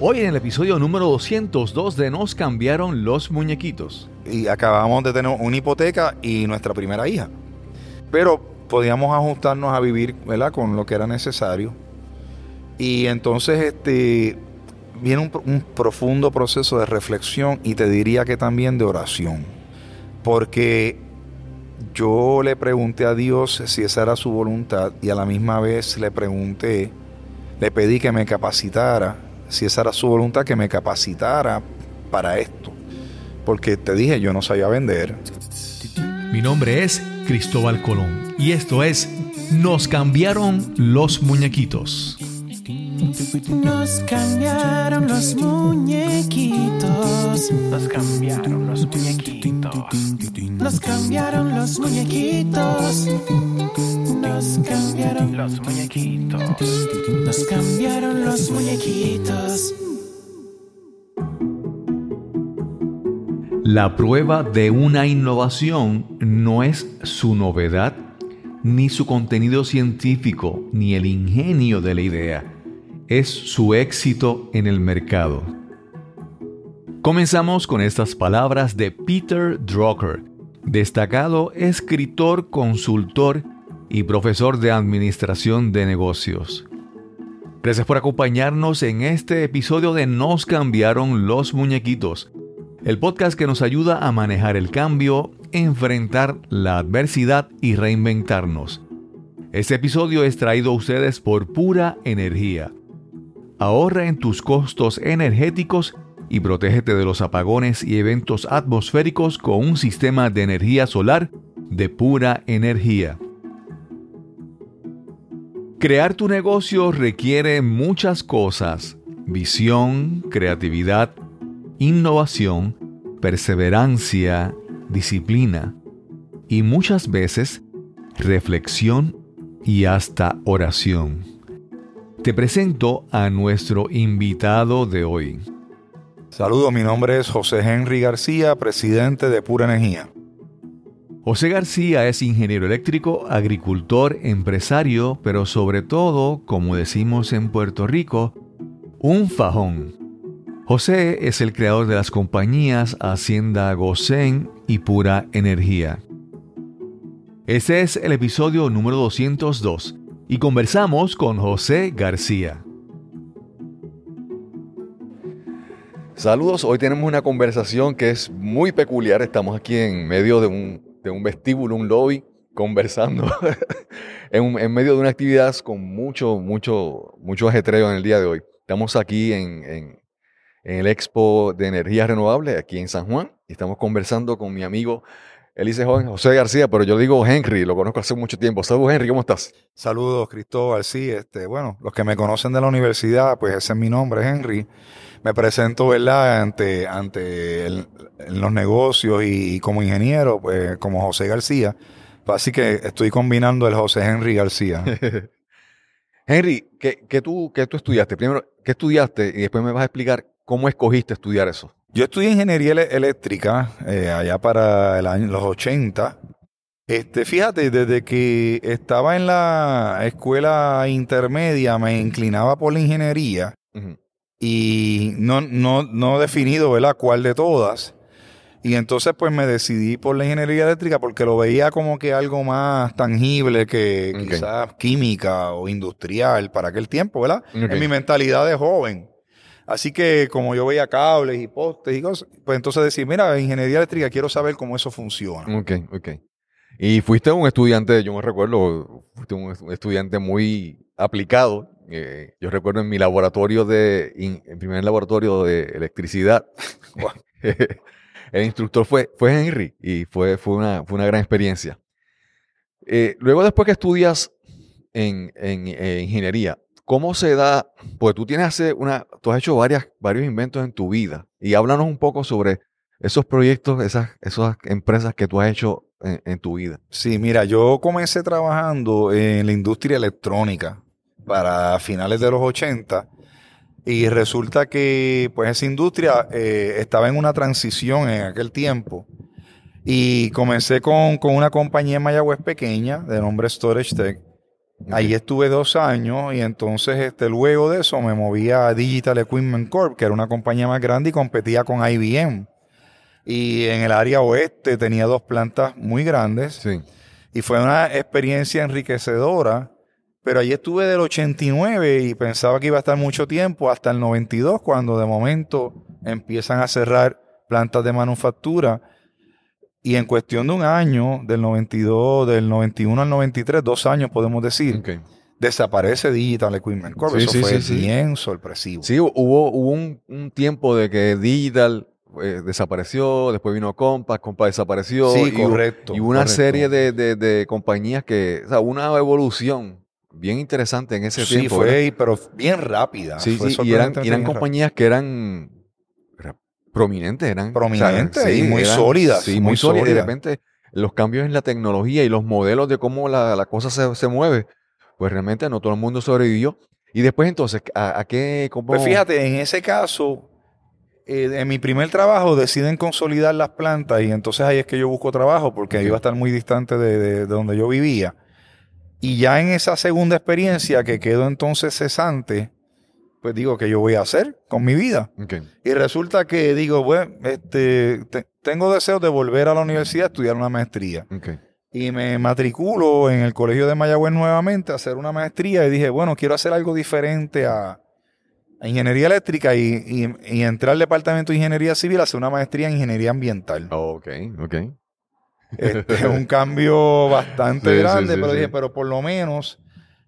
Hoy en el episodio número 202 de Nos cambiaron los muñequitos. Y acabamos de tener una hipoteca y nuestra primera hija. Pero podíamos ajustarnos a vivir ¿verdad? con lo que era necesario. Y entonces este, viene un, un profundo proceso de reflexión y te diría que también de oración. Porque yo le pregunté a Dios si esa era su voluntad y a la misma vez le pregunté, le pedí que me capacitara, si esa era su voluntad, que me capacitara para esto. Porque te dije, yo no sabía vender. Mi nombre es Cristóbal Colón y esto es Nos cambiaron los muñequitos. Nos cambiaron los muñequitos. Nos cambiaron los muñequitos. Nos cambiaron los muñequitos. Nos cambiaron Los muñequitos. Nos cambiaron los muñequitos. La prueba de una innovación no es su novedad, ni su contenido científico, ni el ingenio de la idea. Es su éxito en el mercado. Comenzamos con estas palabras de Peter Drucker, destacado escritor, consultor y profesor de administración de negocios. Gracias por acompañarnos en este episodio de Nos cambiaron los muñequitos el podcast que nos ayuda a manejar el cambio, enfrentar la adversidad y reinventarnos. Este episodio es traído a ustedes por pura energía. Ahorra en tus costos energéticos y protégete de los apagones y eventos atmosféricos con un sistema de energía solar de pura energía. Crear tu negocio requiere muchas cosas, visión, creatividad, innovación, perseverancia, disciplina y muchas veces reflexión y hasta oración. Te presento a nuestro invitado de hoy. Saludos, mi nombre es José Henry García, presidente de Pura Energía. José García es ingeniero eléctrico, agricultor, empresario, pero sobre todo, como decimos en Puerto Rico, un fajón. José es el creador de las compañías Hacienda Gosén y Pura Energía. Este es el episodio número 202 y conversamos con José García. Saludos, hoy tenemos una conversación que es muy peculiar. Estamos aquí en medio de un, de un vestíbulo, un lobby, conversando en, medio de una actividad con mucho, mucho, mucho ajetreo en el día de hoy. Estamos aquí en el Expo de Energías Renovables, aquí en San Juan, y estamos conversando con mi amigo él dice joven José García, pero yo digo Henry, lo conozco hace mucho tiempo. Saludos, Henry, ¿cómo estás? Saludos, Cristóbal. Sí, este, bueno, los que me conocen de la universidad, pues ese es mi nombre, Henry. Me presento, ¿verdad?, ante, ante el, en los negocios y, y, como ingeniero, pues como José García. Así que estoy combinando el José Henry García. Henry, ¿qué, qué, tú, ¿qué tú estudiaste? Primero, ¿qué estudiaste? Y después me vas a explicar cómo escogiste estudiar eso. Yo estudié ingeniería eléctrica eh, allá para el año, los 80. Este, fíjate, desde que estaba en la escuela intermedia me inclinaba por la ingeniería uh -huh. Y no, no, no he definido ¿verdad? cuál de todas. Y entonces pues me decidí por la ingeniería eléctrica porque lo veía como que algo más tangible que okay. quizás química o industrial para aquel tiempo, ¿verdad? Okay. En mi mentalidad de joven. Así que como yo veía cables y postes y cosas, pues entonces decir, mira, ingeniería eléctrica, quiero saber cómo eso funciona. Ok, ok. Y fuiste un estudiante, yo me recuerdo, fuiste un estudiante muy aplicado. Eh, yo recuerdo en mi laboratorio de, en primer laboratorio de electricidad, el instructor fue, fue Henry y fue, fue, una, fue una gran experiencia. Eh, luego después que estudias en, en, en ingeniería, ¿Cómo se da? Pues tú tienes una, tú has hecho varias, varios inventos en tu vida y háblanos un poco sobre esos proyectos, esas, esas empresas que tú has hecho en, en, tu vida. Sí, mira, yo comencé trabajando en la industria electrónica para finales de los 80 y resulta que pues esa industria eh, estaba en una transición en aquel tiempo y comencé con, con una compañía en Mayagüez pequeña de nombre Storage Tech Ahí estuve dos años y entonces este, luego de eso me moví a Digital Equipment Corp, que era una compañía más grande y competía con IBM. Y en el área oeste tenía dos plantas muy grandes Sí. y fue una experiencia enriquecedora. Pero allí estuve del 89 y pensaba que iba a estar mucho tiempo, hasta el 92, cuando de momento empiezan a cerrar plantas de manufactura. Y en cuestión de un año, del 92, del 91 al 93, dos años podemos decir, desaparece Digital Equipment Corp. Sí, Eso sí, fue sí, bien sorpresivo. Sí, hubo, hubo un, un tiempo de que Digital eh, desapareció, después vino Compass, Compass desapareció. Sí, y hubo- correcto, Y una correcto. serie de, de- de compañías que, o sea, una evolución bien interesante en ese Sí, tiempo. fue, ¿verdad? pero bien rápida. Sí, Fue sí, y eran, compañías que eran era- prominentes, eran Prominentes y muy sólidas, Sí, muy sólidas. Y de repente los cambios en la tecnología y los modelos de cómo la, la cosa se, se mueve, pues realmente no todo el mundo sobrevivió. Y después entonces, ¿a, a qué? Cómo? Pues fíjate, en ese caso, eh, en mi primer trabajo deciden consolidar las plantas y entonces ahí es que yo busco trabajo porque Ok. iba a estar muy distante de, de- de donde yo vivía. Y ya en esa segunda experiencia que quedo entonces cesante, pues digo, ¿qué yo voy a hacer con mi vida? Y resulta que digo, bueno, este, te- tengo deseos de volver a la universidad a estudiar una maestría. Y me matriculo en el colegio de Mayagüez nuevamente a hacer una maestría y dije, bueno, quiero hacer algo diferente a, a ingeniería eléctrica y, y, y entré al departamento de ingeniería civil a hacer una maestría en ingeniería ambiental. Ok, ok. Este, es un cambio bastante Sí, grande, sí, pero dije, pero por lo menos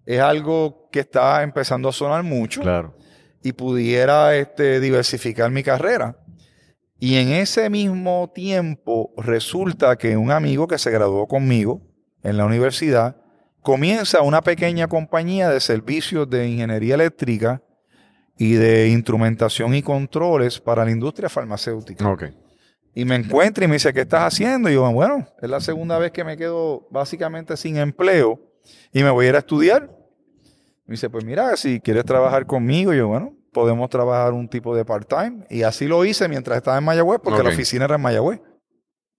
es algo que está empezando a sonar mucho Claro. y pudiera este, diversificar mi carrera. Y en ese mismo tiempo resulta que un amigo que se graduó conmigo en la universidad comienza una pequeña compañía de servicios de ingeniería eléctrica y de instrumentación y controles para la industria farmacéutica. Y me encuentra y me dice, ¿qué estás haciendo? Y yo, bueno, es la segunda vez que me quedo básicamente sin empleo y me voy a ir a estudiar. Me dice, pues mira, si quieres trabajar conmigo, y yo, bueno, podemos trabajar un tipo de part-time. Y así lo hice mientras estaba en Mayagüez, porque la oficina era en Mayagüez.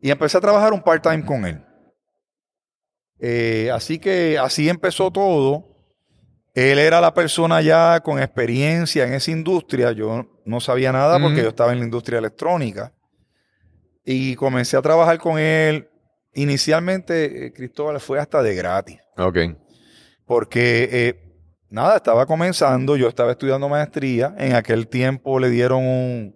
Y empecé a trabajar un part-time con él. Eh, así que así empezó todo. Él era la persona ya con experiencia en esa industria. Yo no sabía nada porque yo estaba en la industria electrónica. Y comencé a trabajar con él. Inicialmente, eh, Cristóbal fue hasta de gratis. Ok. Porque, eh, nada, estaba comenzando. Yo estaba estudiando maestría. En aquel tiempo le dieron un,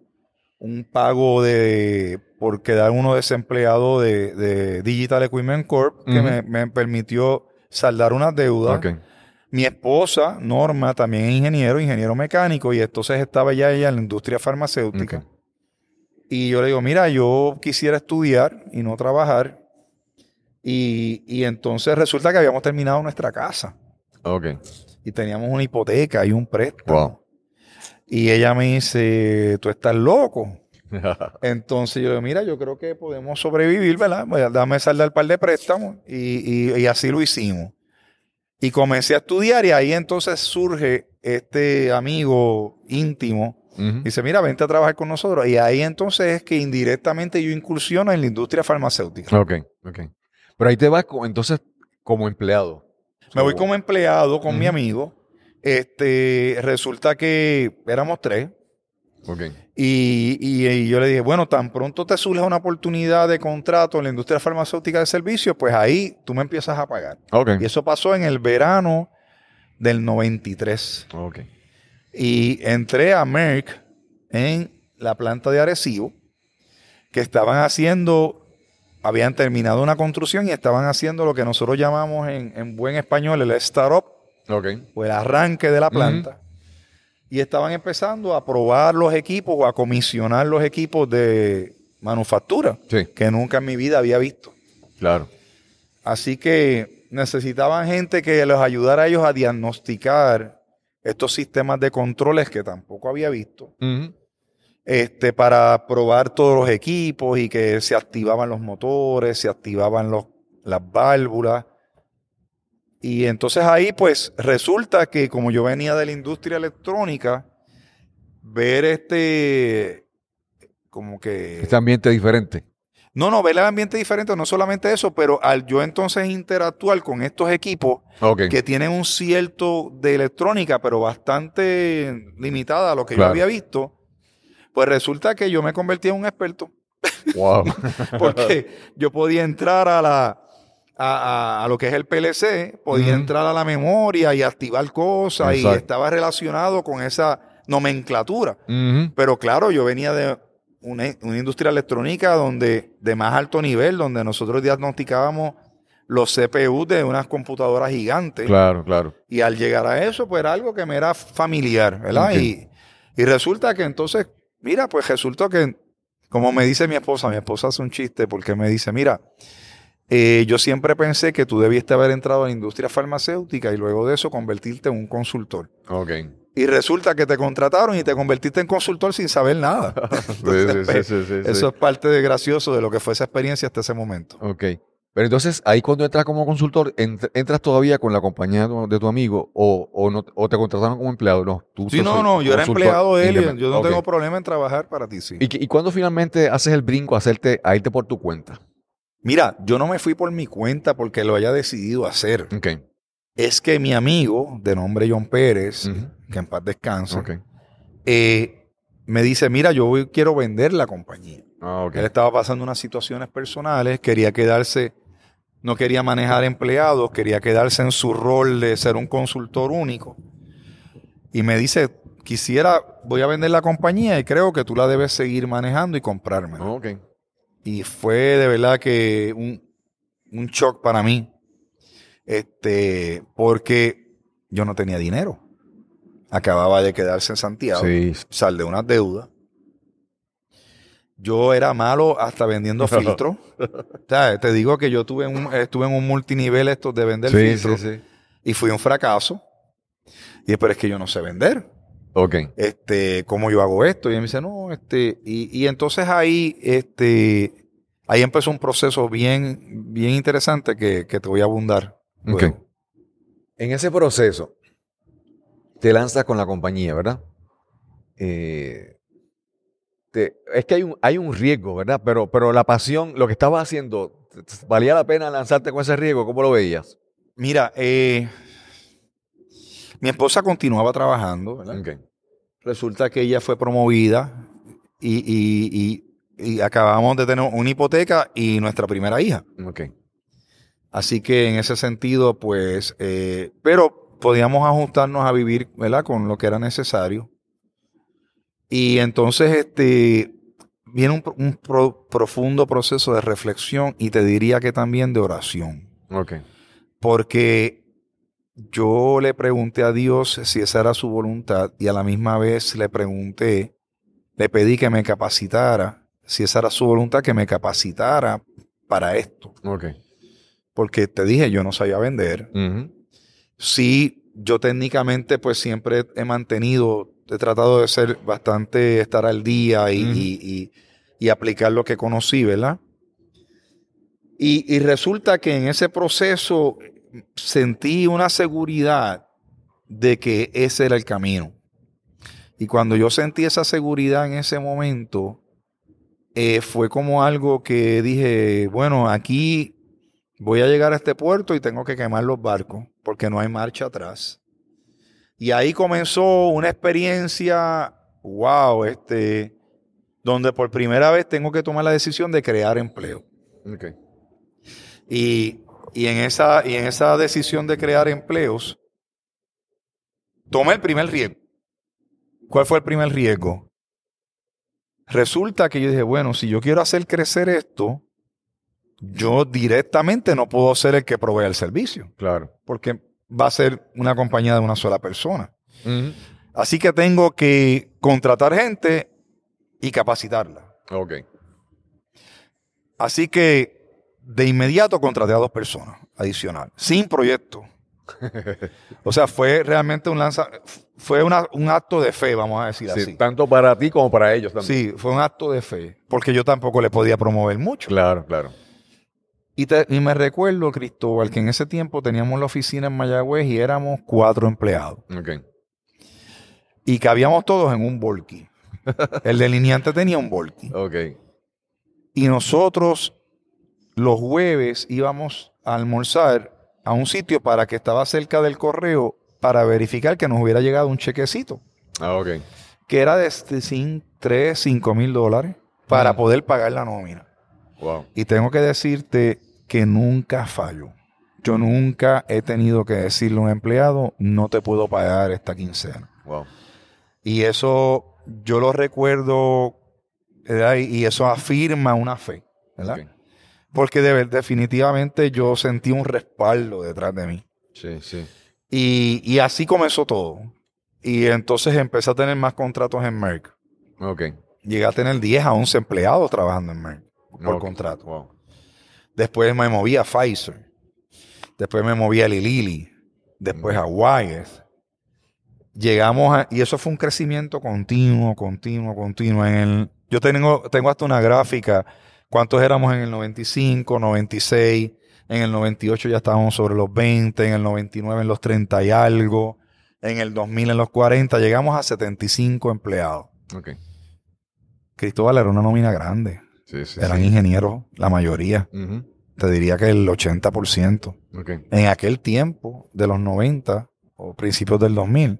un pago de por quedar uno desempleado de, de Digital Equipment Corp que me, me permitió saldar unas deudas. Ok. Mi esposa, Norma, también es ingeniero, ingeniero mecánico, y entonces estaba ya ella en la industria farmacéutica. Y yo le digo, mira, yo quisiera estudiar y no trabajar. Y, y entonces resulta que habíamos terminado nuestra casa Ok. y teníamos una hipoteca y un préstamo. Wow. Y ella me dice, tú estás loco. Entonces yo le digo, mira, yo creo que podemos sobrevivir, ¿verdad? Voy a dame saldar el par de préstamos y, y- y así lo hicimos. Y comencé a estudiar y ahí entonces surge este amigo íntimo. Dice, mira, vente a trabajar con nosotros. Y ahí entonces es que indirectamente yo incursiono en la industria farmacéutica. Ok, ok. Pero ahí te vas entonces como empleado. Me voy como empleado con mi amigo. Este, resulta que éramos tres. Ok. Y, y- y yo le dije, bueno, tan pronto te surge una oportunidad de contrato en la industria farmacéutica de servicios, pues ahí tú me empiezas a pagar. Ok. Y eso pasó en el verano del 93. Ok. Y entré a Merck en la planta de Arecibo, que estaban haciendo, habían terminado una construcción y estaban haciendo lo que nosotros llamamos en, en buen español el startup, Ok. o el arranque de la planta. Y estaban empezando a probar los equipos o a comisionar los equipos de manufactura, Sí, que nunca en mi vida había visto. claro. Así que necesitaban gente que los ayudara a ellos a diagnosticar estos sistemas de controles que tampoco había visto, este, para probar todos los equipos y que se activaban los motores, se activaban los, las válvulas. Y entonces ahí pues resulta que como yo venía de la industria electrónica, ver este, como que... Este ambiente diferente. No, no, ver el ambiente diferente, no solamente eso, pero al yo entonces interactuar con estos equipos que tienen un cierto de electrónica, pero bastante limitada a lo que Claro. yo había visto, pues resulta que yo me convertí en un experto. Wow. Porque yo podía entrar a la a, a- a lo que es el PLC, podía entrar a la memoria y activar cosas y estaba relacionado con esa nomenclatura. Pero claro, yo venía de una, una industria electrónica donde de más alto nivel, donde nosotros diagnosticábamos los CPU de unas computadoras gigantes. Claro, claro. Y al llegar a eso, pues era algo que me era familiar, ¿verdad? Y, y resulta que entonces, mira, pues resultó que, como me dice mi esposa, mi esposa hace un chiste porque me dice, mira, eh, yo siempre pensé que tú debiste haber entrado a la industria farmacéutica y luego de eso convertirte en un consultor. Ok. Y resulta que te contrataron y te convertiste en consultor sin saber nada. Sí, sí, pues, sí, sí, sí, Eso es parte de gracioso de lo que fue esa experiencia hasta ese momento. Ok. Pero entonces, ahí cuando entras como consultor, ent- ¿entras todavía con la compañía de tu, amigo o, o, no, o te contrataron como empleado? No, tú Sí, no, no, yo era empleado de él yo no tengo problema en trabajar para ti, sí. ¿Y, ¿Y cuándo finalmente haces el brinco a, hacerte, a irte por tu cuenta? Mira, yo no me fui por mi cuenta porque lo haya decidido hacer. Ok. Es que mi amigo, de nombre John Pérez, que en paz descanse, eh, me dice, mira, yo voy- quiero vender la compañía. Ah. Él estaba pasando unas situaciones personales, quería quedarse, no quería manejar empleados, quería quedarse en su rol de ser un consultor único. Y me dice, quisiera, voy a vender la compañía y creo que tú la debes seguir manejando y comprarme. Ok. Y fue de verdad que un, un shock para mí. Este, porque yo no tenía dinero. Acababa de quedarse en Santiago, Sí. sal de unas deudas. Yo era malo hasta vendiendo filtros. o sea, te digo que yo tuve un, estuve en un multinivel estos de vender Sí, filtros sí, sí. y fui un fracaso. Y pero es que yo no sé vender Ok. este, ¿cómo yo hago esto? Y él me dice, no, este, y, y entonces ahí, este, ahí empezó un proceso bien, bien interesante que, que te voy a abundar. Luego. En ese proceso, te lanzas con la compañía, ¿verdad? Eh, te- es que hay un, hay un riesgo, ¿verdad? Pero, pero la pasión, lo que estabas haciendo, ¿valía la pena lanzarte con ese riesgo? ¿Cómo lo veías? Mira, eh, mi esposa continuaba trabajando, ¿verdad? Resulta que ella fue promovida y, y- y- y acabamos de tener una hipoteca y nuestra primera hija. Ok. Así que en ese sentido, pues, eh, pero podíamos ajustarnos a vivir, ¿verdad? Con lo que era necesario. Y entonces, este, viene un, pro- un pro- profundo proceso de reflexión y te diría que también de oración. Ok. Porque yo le pregunté a Dios si esa era su voluntad y a la misma vez le pregunté, le pedí que me capacitara, si esa era su voluntad, que me capacitara para esto Ok. Porque te dije, yo no sabía vender. Sí, yo técnicamente pues siempre he mantenido, he tratado de ser bastante, estar al día y, y- y- y aplicar lo que conocí, ¿verdad? Y, y resulta que en ese proceso sentí una seguridad de que ese era el camino. Y cuando yo sentí esa seguridad en ese momento, eh, fue como algo que dije, bueno, aquí voy a llegar a este puerto y tengo que quemar los barcos porque no hay marcha atrás. Y ahí comenzó una experiencia, wow, este, donde por primera vez tengo que tomar la decisión de crear empleo. Ok. Y, y en esa, y en esa decisión de crear empleos, tomé el primer riesgo. ¿Cuál fue el primer riesgo? Resulta que yo dije, bueno, si yo quiero hacer crecer esto, yo directamente no puedo ser el que provee el servicio, Claro. porque va a ser una compañía de una sola persona. Así que tengo que contratar gente y capacitarla. Ok. Así que de inmediato contraté a dos personas adicional, sin proyecto. O sea, fue realmente un lanza, fue una- un acto de fe, vamos a decir Sí, así. tanto para ti como para ellos también. Sí, fue un acto de fe, porque yo tampoco le podía promover mucho. Claro, claro. Y, te- y me recuerdo, Cristóbal, que en ese tiempo teníamos la oficina en Mayagüez y éramos cuatro empleados. Ok. Y cabíamos todos en un volky. El delineante tenía un volky. Ok. Y nosotros los jueves íbamos a almorzar a un sitio para que estaba cerca del correo para verificar que nos hubiera llegado un chequecito, Ah, ok. que era de 3, 5 mil dólares para Mm. poder pagar la nómina. Wow. Y tengo que decirte que nunca fallo. Yo nunca he tenido que decirle a un empleado, no te puedo pagar esta quincena. Wow. Y eso yo lo recuerdo ¿verdad? y eso afirma una fe, ¿verdad? Porque de definitivamente yo sentí un respaldo detrás de mí. Sí, sí. Y, y así comenzó todo. Y entonces empecé a tener más contratos en Merck. Ok. Llegué a tener 10 a 11 empleados trabajando en Merck por Ok. contrato. Wow. Después me moví a Pfizer. Después me moví a Lilly. Después a Wyeth. Llegamos a... Y eso fue un crecimiento continuo, continuo, continuo. En el, yo tengo, tengo hasta una gráfica. ¿Cuántos éramos en el 95, 96? En el 98 ya estábamos sobre los 20. En el 99 en los 30 y algo. En el 2000 en los 40. Llegamos a 75 empleados. Ok. Cristóbal era una nómina grande. Sí, sí. Eran sí. ingenieros, la mayoría. Te diría que el 80%. Ok. En aquel tiempo, de los 90 o principios del 2000,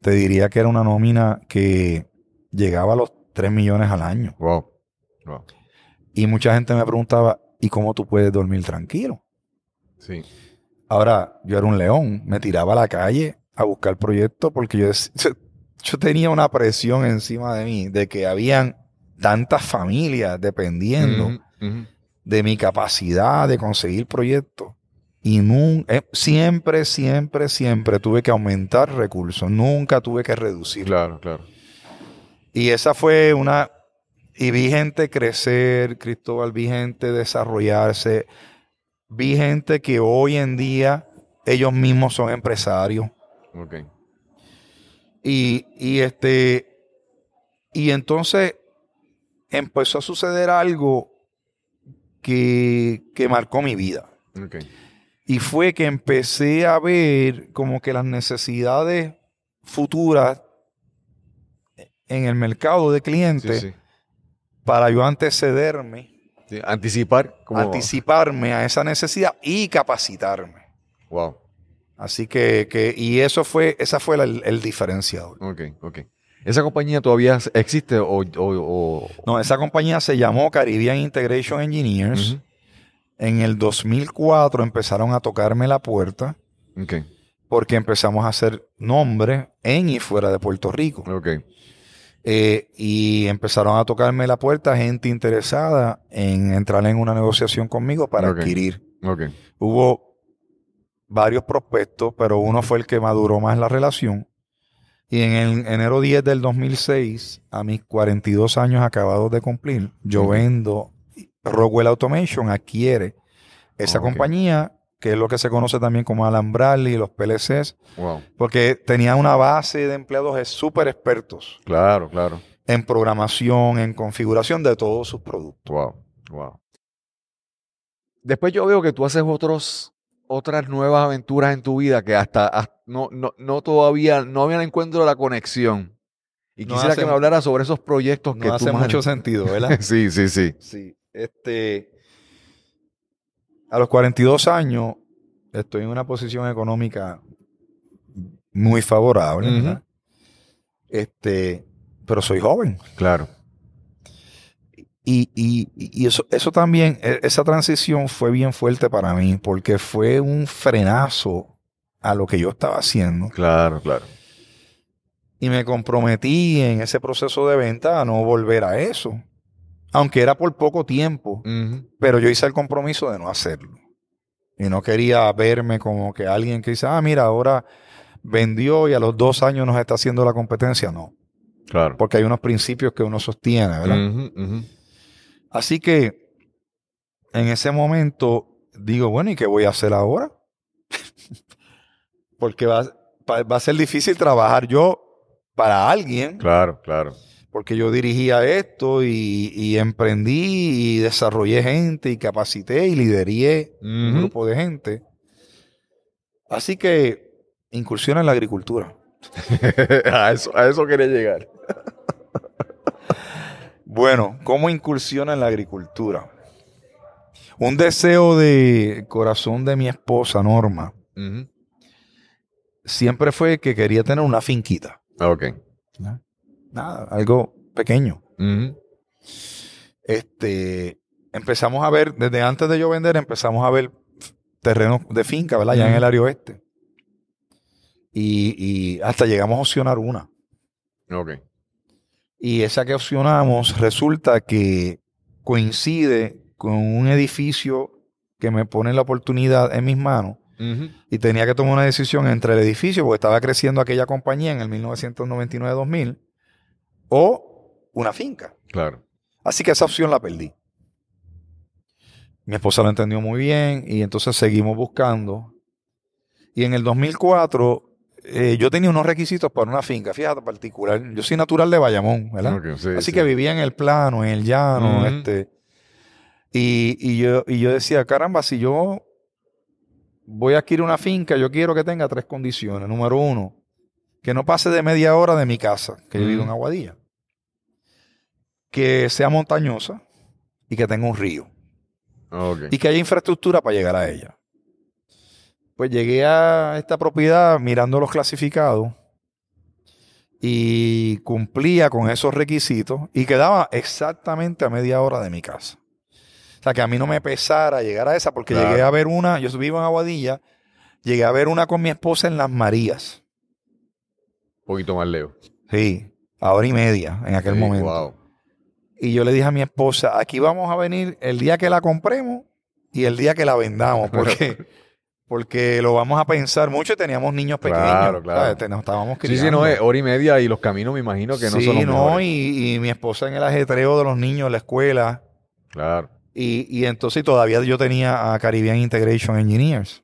te diría que era una nómina que llegaba a los 3 millones al año. Wow. Wow. Y mucha gente me preguntaba, ¿y cómo tú puedes dormir tranquilo? Sí. Ahora, yo era un león, me tiraba a la calle a buscar proyectos porque yo, yo tenía una presión encima de mí de que habían tantas familias dependiendo de mi capacidad de conseguir proyectos. Y nun- eh, siempre, siempre, siempre tuve que aumentar recursos. Nunca tuve que reducir. Claro, claro. Y esa fue una... Y vi gente crecer, Cristóbal, vi gente desarrollarse. Vi gente que hoy en día ellos mismos son empresarios. Ok. Y, y este... Y entonces empezó a suceder algo que, que marcó mi vida. Y fue que empecé a ver como que las necesidades futuras en el mercado de Sí, clientes sí. para yo antecederme, Sí, Anticipar. Como... anticiparme a esa necesidad y capacitarme. Wow. Así que, que y eso fue, esa fue la- el, el diferenciador. Ok, ok. ¿Esa compañía todavía existe o...? o, o- No, esa compañía se llamó Caribbean Integration Engineers. En el 2004 empezaron a tocarme la puerta Ok, porque empezamos a hacer nombre en y fuera de Puerto Rico. ok. Eh, y empezaron a tocarme la puerta gente interesada en entrar en una negociación conmigo para Ok. adquirir. Ok, Hubo varios prospectos, pero uno fue el que maduró más la relación. Y en el enero 10 del 2006, a mis 42 años acabados de cumplir, yo vendo, Rockwell Automation adquiere esa compañía, que es lo que se conoce también como Alan Bradley, los PLCs, wow. porque tenía una base de empleados súper expertos Claro, claro. en programación, en configuración de todos sus productos. Wow, wow. Después yo veo que tú haces otros, otras nuevas aventuras en tu vida que hasta, hasta- no, no, no todavía, no habían encuentro la conexión. Y No quisiera hace- que me hablara sobre esos proyectos que No tú hace más- mucho sentido, ¿verdad? Sí, sí, sí. sí. Este, a los 42 años estoy en una posición económica muy favorable. ¿verdad? Este, pero soy joven. Claro. Y, y- y eso, eso también, e- esa transición fue bien fuerte para mí, porque fue un frenazo a lo que yo estaba haciendo. Claro, claro. Y me comprometí en ese proceso de venta a no volver a eso. Aunque era por poco tiempo, pero yo hice el compromiso de no hacerlo. Y no quería verme como que alguien que dice, ah, mira, ahora vendió y a los dos años nos está haciendo la competencia. No, Claro. porque hay unos principios que uno sostiene, ¿verdad? Ujú. Así que en ese momento digo, bueno, ¿y qué voy a hacer ahora? porque va, va- a ser difícil trabajar yo para alguien, Claro, claro. porque yo dirigía esto y, y emprendí y desarrollé gente y capacité y lideré un grupo de gente. Así que incursión en la agricultura. a, eso, a eso quería llegar. Bueno, ¿cómo incursiona en la agricultura? Un deseo de corazón de mi esposa, Norma, siempre fue que quería tener una finquita. Ok. Nada, algo pequeño. Este, empezamos a ver, desde antes de yo vender, empezamos a ver terrenos de finca, ¿verdad? Ya en el área oeste. Y, y hasta llegamos a opcionar una. Ok. Y esa que opcionamos resulta que coincide con un edificio que me pone la oportunidad en mis manos y tenía que tomar una decisión entre el edificio, porque estaba creciendo aquella compañía en el 1999-2000, o una finca. Claro. Así que esa opción la perdí. Mi esposa lo entendió muy bien y entonces seguimos buscando. Y en el 2004 eh, yo tenía unos requisitos para una finca, fíjate, particular. Yo soy natural de Bayamón, ¿verdad? Sí, Así sí. que vivía en el plano, en el llano, este. Y, y yo, y yo decía, caramba, si yo voy a adquirir una finca, yo quiero que tenga tres condiciones. Número uno, que no pase de media hora de mi casa, que yo vivo en. Aguadilla. Que sea montañosa y que tenga un río. Y que haya infraestructura para llegar a ella. Pues llegué a esta propiedad mirando los clasificados y cumplía con esos requisitos y quedaba exactamente a media hora de mi casa. O sea, que a mí no me pesara llegar a esa porque Claro. llegué a ver una, yo vivo en Aguadilla, llegué a ver una con mi esposa en Las Marías. Un poquito más lejos. Sí, a hora y media en aquel Sí, momento. Wow. Y yo le dije a mi esposa, aquí vamos a venir el día que la compremos y el día que la vendamos, porque, porque lo vamos a pensar mucho y teníamos niños pequeños. Claro, claro. Nos estábamos Sí, criando. sí, no, es hora y media y los caminos me imagino que no Sí, son los no, y, y mi esposa en el ajetreo de los niños en la escuela. Claro. Y, y entonces todavía yo tenía a Caribbean Integration Engineers,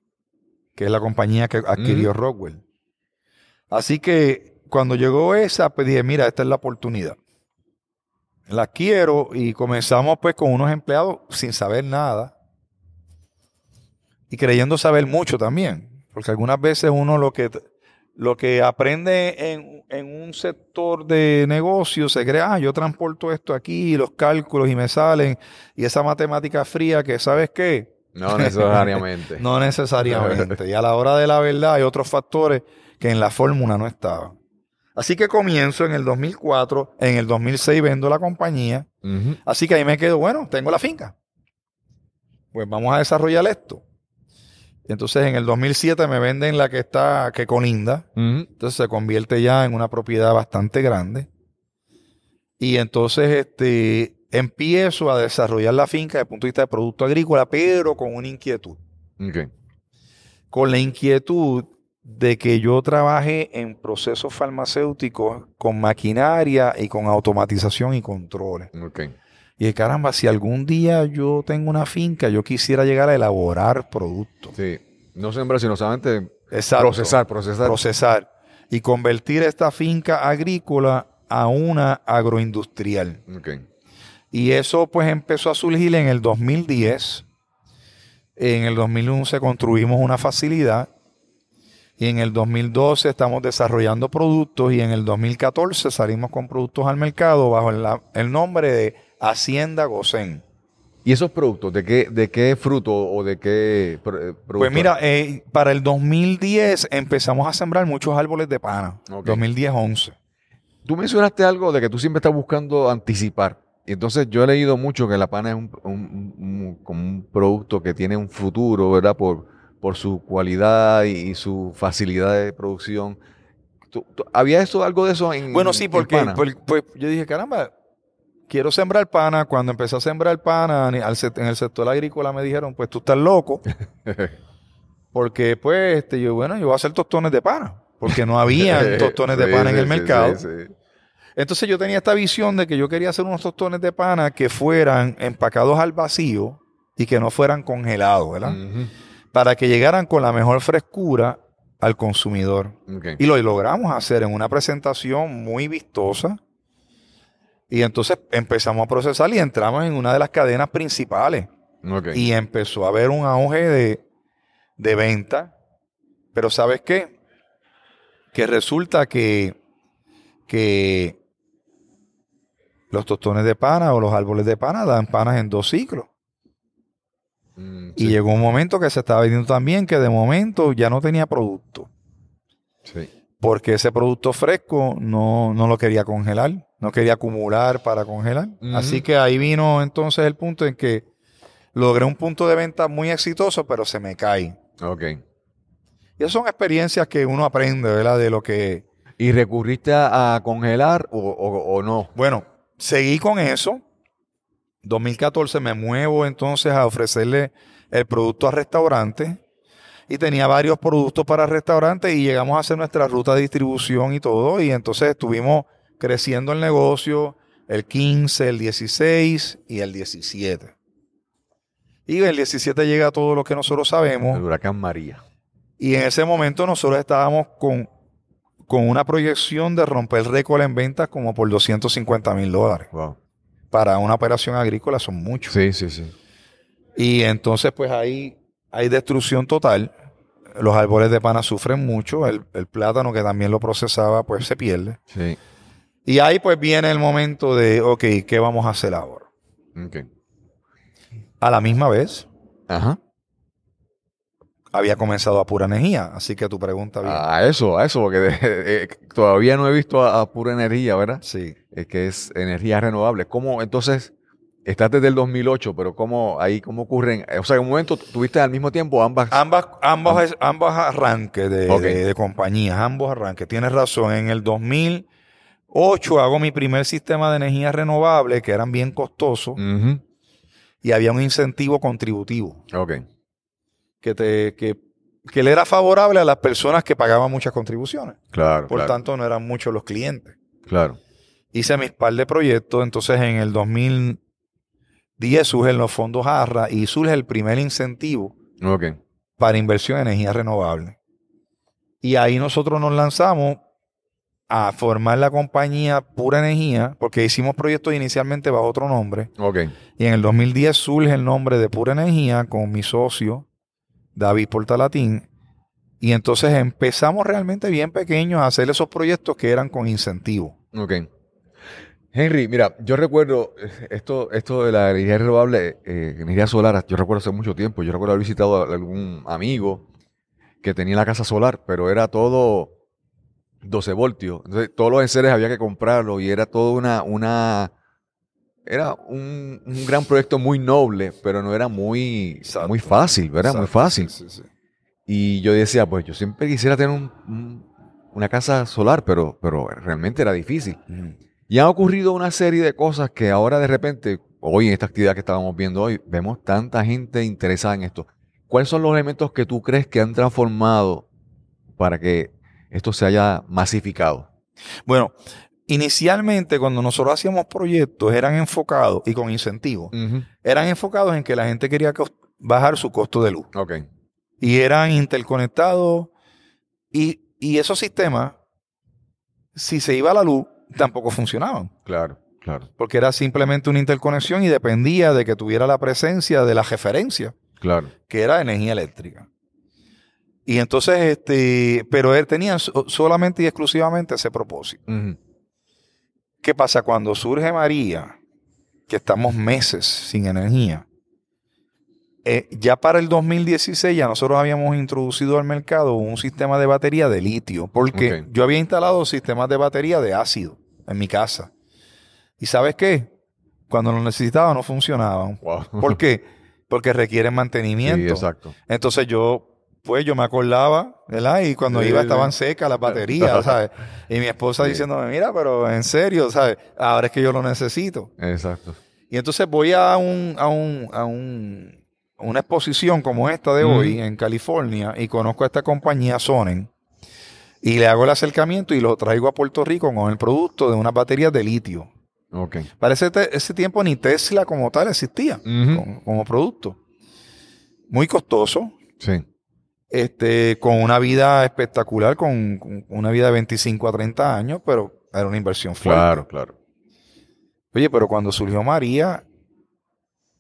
que es la compañía que adquirió Rockwell. Así que cuando llegó esa, pues dije, mira, esta es la oportunidad. La quiero y comenzamos pues con unos empleados sin saber nada y creyendo saber mucho también, porque algunas veces uno lo que, lo que aprende en, en un sector de negocio se cree, ah, yo transporto esto aquí, los cálculos y me salen, y esa matemática fría que, ¿sabes qué? No necesariamente. No necesariamente. y a la hora de la verdad hay otros factores que en la fórmula no estaban. Así que comienzo en el 2004, en el 2006 vendo la compañía, así que ahí me quedo, bueno, tengo la finca. Pues vamos a desarrollar esto. Y entonces en el 2007 me venden la que está, que colinda, Ujú. entonces se convierte ya en una propiedad bastante grande. Y entonces este, empiezo a desarrollar la finca desde el punto de vista de producto agrícola, pero con una inquietud. Con la inquietud de que yo trabaje en procesos farmacéuticos con maquinaria y con automatización y controles. Y de caramba, si algún día yo tengo una finca, yo quisiera llegar a elaborar productos. Sí. No sembrar, sino solamente Exacto. procesar, procesar. procesar y convertir esta finca agrícola a una agroindustrial. Ok. Y eso pues empezó a surgir en el 2010. En el 2011 construimos una facilidad y en el 2012 estamos desarrollando productos y en el 2014 salimos con productos al mercado bajo el, el nombre de Hacienda Gosén. ¿Y esos productos, de qué, de qué fruto o de qué eh, producto? Pues mira, eh, para el 2010 empezamos a sembrar muchos árboles de pana. Ok. 2010-11. Tú mencionaste algo de que tú siempre estás buscando anticipar. Entonces yo he leído mucho que la pana es un, un- un- como un producto que tiene un futuro, ¿verdad? Por, por su cualidad y, y su facilidad de producción. ¿Tú- tú- ¿Había eso, algo de eso en Bueno, sí, en porque pana? pues, pues, yo dije, caramba, quiero sembrar pana. Cuando empecé a sembrar pana en el sector agrícola me dijeron, pues tú estás loco. porque pues, este, yo, bueno, yo voy a hacer tostones de pana. Porque no había tostones de Sí, pana en el sí, mercado. sí. Entonces yo tenía esta visión de que yo quería hacer unos tostones de pana que fueran empacados al vacío y que no fueran congelados, ¿verdad? Para que llegaran con la mejor frescura al consumidor. Y lo logramos hacer en una presentación muy vistosa. Y entonces empezamos a procesar y entramos en una de las cadenas principales. Y empezó a haber un auge de, de venta. Pero ¿sabes qué? Que resulta que, que los tostones de pana o los árboles de pana dan panas en dos ciclos. Mm, Y llegó un momento que se estaba vendiendo también que de momento ya no tenía producto. sí. Porque ese producto fresco no, no lo quería congelar, no quería acumular para congelar. Así que ahí vino entonces el punto en que logré un punto de venta muy exitoso, pero se me cae. Ok. Y esas son experiencias que uno aprende, ¿verdad? De lo que... ¿Y recurriste a, a congelar o, o- o no? Bueno, seguí con eso. 2014 me muevo entonces a ofrecerle el producto a restaurantes. Y tenía varios productos para restaurantes y llegamos a hacer nuestra ruta de distribución y todo. Y entonces estuvimos creciendo el negocio el 15, el 16 y el 17. Y el 17 llega todo lo que nosotros sabemos. El huracán María. Y en ese momento nosotros estábamos con, con una proyección de romper récord en ventas como por 250 mil dólares. Wow. Para una operación agrícola son muchos. Sí, sí, sí. Y entonces pues ahí hay destrucción total. Los árboles de pana sufren mucho. El, el plátano que también lo procesaba pues se pierde. Sí. Y ahí pues viene el momento de, ok, ¿qué vamos a hacer ahora? A la misma vez Ajá. había comenzado a pura energía. Así que tu pregunta bien. A eso, a eso, porque de- eh, todavía no he visto a, a pura energía, ¿verdad? Sí. Es que es energía renovable. ¿Cómo, entonces, estás desde el 2008, pero cómo, ahí, cómo ocurren? O sea, en un momento tuviste al mismo tiempo ambas. Ambas, ambos, ambos arranques de, de- de compañías, ambos arranques. Tienes razón. En el 2008 hago mi primer sistema de energía renovable, que eran bien costosos, y había un incentivo contributivo, Ok. que, te, que, que le era favorable a las personas que pagaban muchas contribuciones. Claro, Por claro, tanto, no eran muchos los clientes. claro. Hice mis par de proyectos, entonces en el 2010 surgen los fondos ARRA y surge el primer incentivo para inversión en energía renovable. Y ahí nosotros nos lanzamos a formar la compañía Pura Energía, porque hicimos proyectos inicialmente bajo otro nombre. Ok. Y en el 2010 surge el nombre de Pura Energía con mi socio, David Portalatín. Y entonces empezamos realmente bien pequeños a hacer esos proyectos que eran con incentivo. Ok. Henry, mira, yo recuerdo eh, esto, esto de la energía renovable, eh, energía solar, yo recuerdo hace mucho tiempo, yo recuerdo haber visitado a algún amigo que tenía la casa solar, pero era todo 12 voltios. Entonces, todos los enseres había que comprarlos y era todo una, una, era un, un gran proyecto muy noble, pero no era muy, Exacto. muy fácil, ¿verdad? Muy fácil. sí, sí, sí. Y yo decía, pues yo siempre quisiera tener un- un- una casa solar, pero, pero realmente era difícil. Y han ocurrido una serie de cosas que ahora de repente, hoy en esta actividad que estábamos viendo hoy, vemos tanta gente interesada en esto. ¿Cuáles son los elementos que tú crees que han transformado para que esto se haya masificado? Bueno, inicialmente cuando nosotros hacíamos proyectos eran enfocados y con incentivos, eran enfocados en que la gente quería bajar su costo de luz. Ok, y eran interconectados y, y esos sistemas, si se iba la luz, tampoco funcionaban, claro, claro, porque era simplemente una interconexión y dependía de que tuviera la presencia de la referencia, claro. que era energía eléctrica. Y entonces, este, pero él tenía so- solamente y exclusivamente ese propósito. ¿Qué pasa cuando surge María, que estamos meses sin energía? eh, ya para el 2016 ya nosotros habíamos introducido al mercado un sistema de batería de litio, porque yo había instalado sistemas de batería de ácido en mi casa. ¿Y sabes qué? Cuando lo necesitaba no funcionaban. Wow. ¿Por qué? Porque requieren Sí, mantenimiento. exacto. Entonces yo, pues yo me acordaba, ¿verdad? Y cuando Sí, iba estaban secas las baterías, ¿sabes? Y mi esposa Sí. diciéndome, mira, pero en serio, ¿sabes? Ahora es que yo lo necesito. Exacto. Y entonces voy a un, a un, a un, una exposición como esta de hoy en California y conozco a esta compañía Sonen y le hago el acercamiento y lo traigo a Puerto Rico con el producto de unas baterías de litio. Ok. Para ese, ese tiempo ni Tesla como tal existía como producto. Muy costoso, Sí. Este, con una vida espectacular, con, con una vida de 25 a 30 años, pero era una inversión fuerte. Claro, claro. Oye, pero cuando surgió María,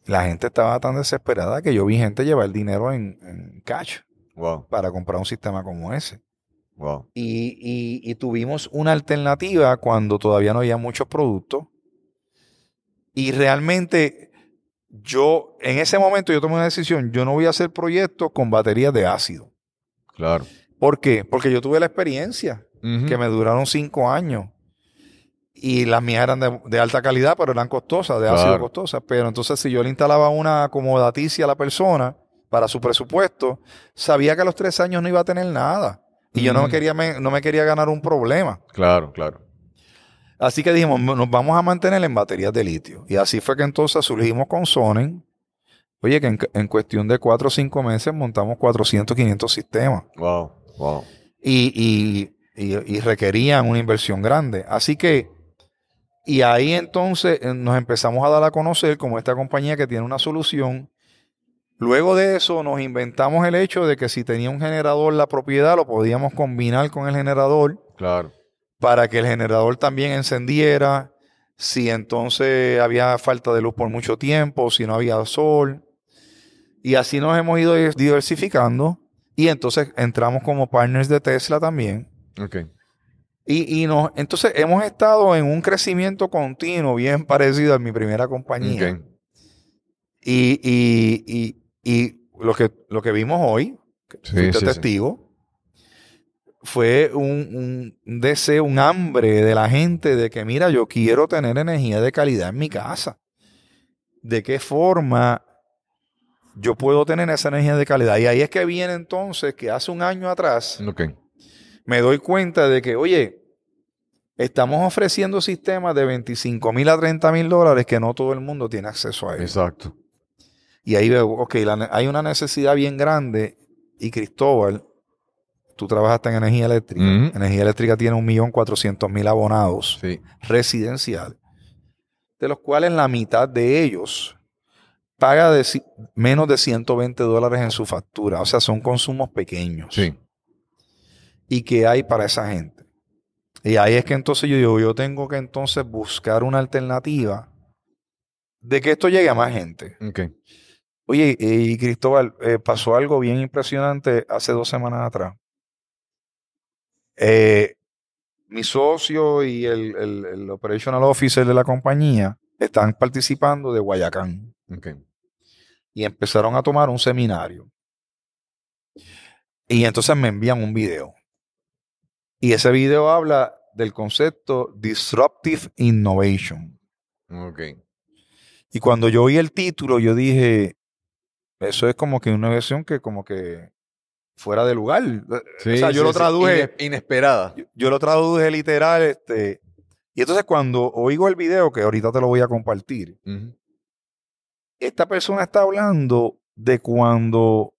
la gente estaba tan desesperada que yo vi gente llevar dinero en, en cash Wow, para comprar un sistema como ese. wow. Y, y- y tuvimos una alternativa cuando todavía no había muchos productos. Y realmente yo, en ese momento yo tomé una decisión, yo no voy a hacer proyectos con baterías de ácido. Claro. ¿Por qué? Porque yo tuve la experiencia que me duraron cinco años. Y las mías eran de, de alta calidad, pero eran costosas, de ácido costosas. Pero entonces, si yo le instalaba una acomodaticia a la persona para su presupuesto, sabía que a los tres años no iba a tener nada. Y yo no me quería, me- no me quería ganar un problema. Claro, claro. Así que dijimos, nos vamos a mantener en baterías de litio. Y así fue que entonces surgimos con Sonen. Oye, que en, en cuestión de cuatro o cinco meses montamos 400, 500 sistemas. Wow, wow. y, y- y- y requerían una inversión grande. Así que, y ahí entonces eh, nos empezamos a dar a conocer como esta compañía que tiene una solución. Luego de eso nos inventamos el hecho de que si tenía un generador la propiedad lo podíamos combinar con el generador Claro. Para que el generador también encendiera, si entonces había falta de luz por mucho tiempo, si no había sol. Y así nos hemos ido diversificando y entonces entramos como partners de Tesla también. Ok. Y, y nos, entonces hemos estado en un crecimiento continuo bien parecido a mi primera compañía. Ok. Y, y- y- y lo, que, lo que vimos hoy, sí, sí. testigo, fue un, un deseo, un hambre de la gente de que, mira, yo quiero tener energía de calidad en mi casa. ¿De qué forma yo puedo tener esa energía de calidad? Y ahí es que viene entonces que hace un año atrás me doy cuenta de que, oye, estamos ofreciendo sistemas de 25 mil a 30 mil dólares que no todo el mundo tiene acceso a ellos. Exacto. Y ahí veo, ok, la hay una necesidad bien grande y Cristóbal, tú trabajaste en energía eléctrica. Ujú. Energía eléctrica tiene 1.400.000 abonados Sí. residencial, de los cuales la mitad de ellos paga de menos de 120 dólares en su factura. O sea, son consumos pequeños. Sí. ¿Y qué hay para esa gente? Y ahí es que entonces yo digo, yo tengo que entonces buscar una alternativa de que esto llegue a más gente. Ok. Oye, y Cristóbal, eh, pasó algo bien impresionante hace dos semanas atrás. Eh, mi socio y el, el- el operational officer de la compañía están participando de Guayacán y empezaron a tomar un seminario. Y entonces me envían un video. Y ese video habla del concepto Disruptive Innovation. Ok. Y cuando yo oí el título, yo dije, eso es como que una versión que como que fuera de lugar. o sea, yo sí, lo traduje, Ine- inesperada. yo, yo lo traduje literal, este. Y entonces cuando oigo el video, que ahorita te lo voy a compartir, esta persona está hablando de cuando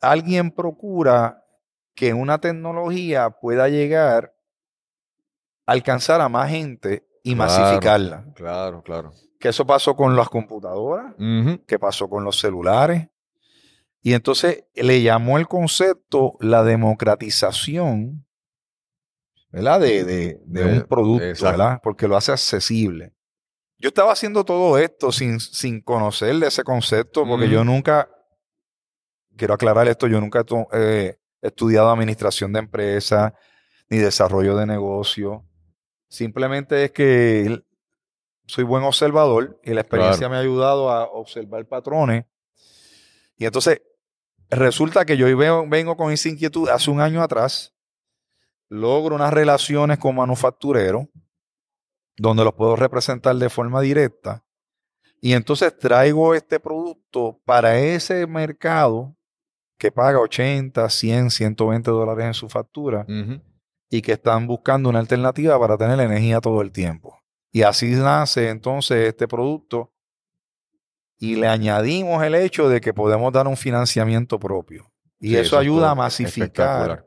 alguien procura que una tecnología pueda llegar a alcanzar a más gente y Claro. masificarla. Claro, claro. Que eso pasó con las computadoras, que pasó con los celulares. Y entonces le llamó el concepto la democratización, ¿verdad? De, de- de De- un producto, exacto. ¿verdad? Porque lo hace accesible. Yo estaba haciendo todo esto sin, sin conocer de ese concepto, porque yo nunca, quiero aclarar esto, yo nunca he to- he estudiado administración de empresas ni desarrollo de negocio. Simplemente es que soy buen observador y la experiencia Claro. me ha ayudado a observar patrones. Y entonces resulta que yo veo- vengo con esa inquietud hace un año atrás, logro unas relaciones con manufactureros donde los puedo representar de forma directa y entonces traigo este producto para ese mercado que paga 80, 100, 120 dólares en su factura y que están buscando una alternativa para tener energía todo el tiempo. Y así nace entonces este producto y le añadimos el hecho de que podemos dar un financiamiento propio. Y Sí, eso es ayuda a masificar.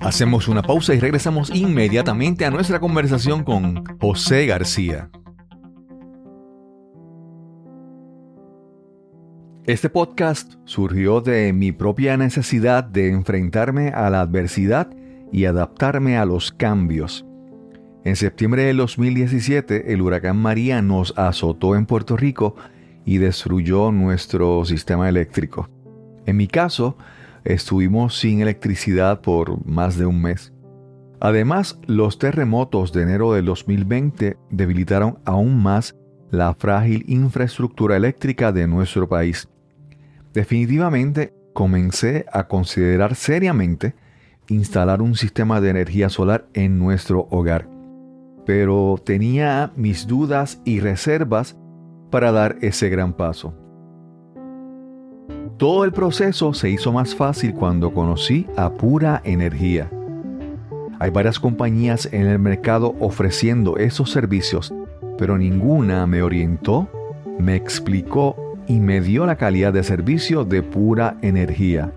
Hacemos una pausa y regresamos inmediatamente a nuestra conversación con José García. Este podcast surgió de mi propia necesidad de enfrentarme a la adversidad y adaptarme a los cambios. En septiembre del 2017, el huracán María nos azotó en Puerto Rico y destruyó nuestro sistema eléctrico. En mi caso, estuvimos sin electricidad por más de un mes. Además, los terremotos de enero del 2020 debilitaron aún más la frágil infraestructura eléctrica de nuestro país. Definitivamente comencé a considerar seriamente instalar un sistema de energía solar en nuestro hogar, pero tenía mis dudas y reservas para dar ese gran paso. Todo el proceso se hizo más fácil cuando conocí a Pura Energía. Hay varias compañías en el mercado ofreciendo esos servicios, pero ninguna me orientó, me explicó y me dio la calidad de servicio de Pura Energía.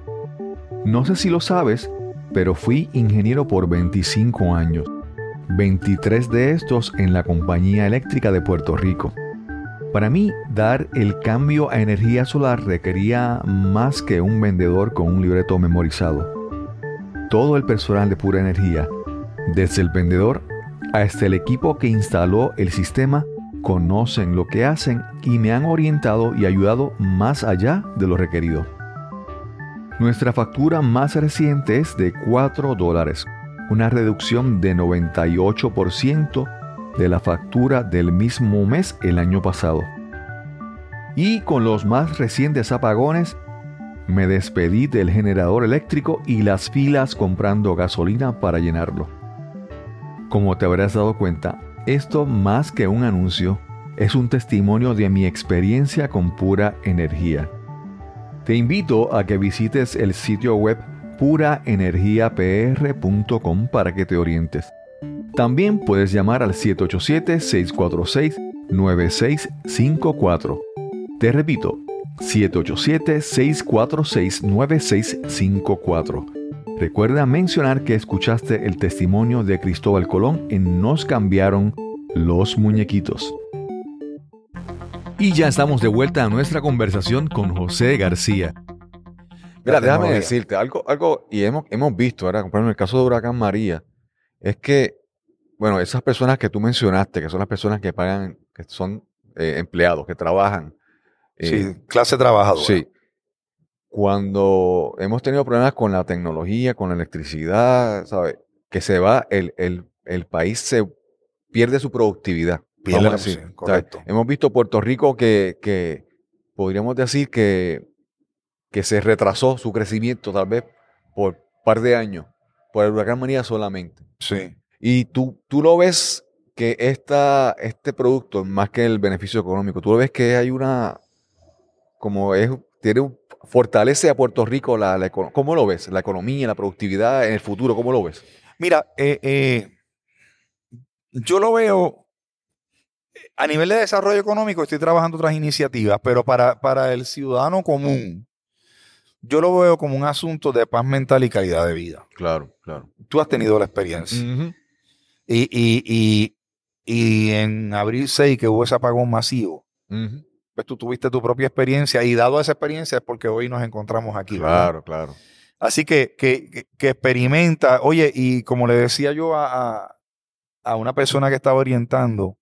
No sé si lo sabes, pero fui ingeniero por 25 años, 23 de estos en la Compañía Eléctrica de Puerto Rico. Para mí, dar el cambio a energía solar requería más que un vendedor con un libreto memorizado. Todo el personal de pura energía, desde el vendedor hasta el equipo que instaló el sistema, conocen lo que hacen y me han orientado y ayudado más allá de lo requerido. Nuestra factura más reciente es de 4 dólares, una reducción de 98% de la factura del mismo mes el año pasado. Y con los más recientes apagones, me despedí del generador eléctrico y las filas comprando gasolina para llenarlo. Como te habrás dado cuenta, esto más que un anuncio, es un testimonio de mi experiencia con pura energía. Te invito a que visites el sitio web puraenergiapr.com para que te orientes. También puedes llamar al 787-646-9654. Te repito, 787-646-9654. Recuerda mencionar que escuchaste el testimonio de Cristóbal Colón en Nos cambiaron los muñequitos. Y ya estamos de vuelta a nuestra conversación con José García. Mira, déjame decirte algo, algo, y hemos, hemos visto, ahora, por ejemplo, en el caso de Huracán María, es que, bueno, esas personas que tú mencionaste, que son las personas que pagan, que son eh, empleados, que trabajan. eh, Sí, clase trabajadora. Sí. Cuando hemos tenido problemas con la tecnología, con la electricidad, ¿sabes? Que se va, el, el, el país se pierde su productividad. Pierde vamos a decir. sí, correcto. hemos visto Puerto Rico que, que podríamos decir que, que se retrasó su crecimiento tal vez por un par de años, por el huracán María solamente. Sí. Y tú, tú lo ves que esta, este producto, más que el beneficio económico, tú lo ves que hay una, como es, tiene un, fortalece a Puerto Rico la, la ¿cómo lo ves? La economía, la productividad en el futuro, ¿cómo lo ves? Mira, eh, eh, yo lo veo a nivel de desarrollo económico, estoy trabajando otras iniciativas, pero para, para el ciudadano común, yo lo veo como un asunto de paz mental y calidad de vida. Claro, claro. Tú has tenido la experiencia. Ujú. Y, y, y, y en abril 6, que hubo ese apagón masivo, pues tú tuviste tu propia experiencia y dado esa experiencia es porque hoy nos encontramos aquí. ¿verdad? Claro, claro. Así que, que, que- experimenta. Oye, y como le decía yo a, a- a una persona que estaba orientando,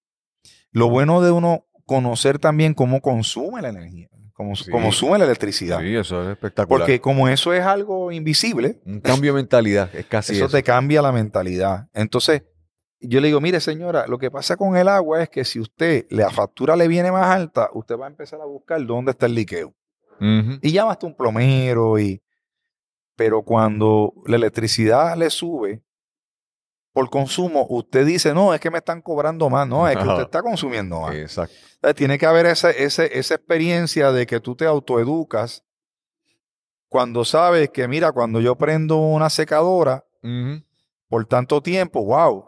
lo bueno de uno conocer también cómo consume la energía, cómo Sí. consume la electricidad. Sí, eso es espectacular. Porque como eso es algo invisible, un cambio de mentalidad, es casi eso eso. te cambia la mentalidad. Entonces, yo le digo, mire señora, lo que pasa con el agua es que si usted, la factura le viene más alta, usted va a empezar a buscar dónde está el liqueo. Y llama hasta un plomero y... Pero cuando la electricidad le sube por consumo, usted dice, no, es que me están cobrando más. No, es que usted está consumiendo más. Exacto. Tiene que haber esa, esa experiencia de que tú te autoeducas cuando sabes que, mira, cuando yo prendo una secadora por tanto tiempo, wow,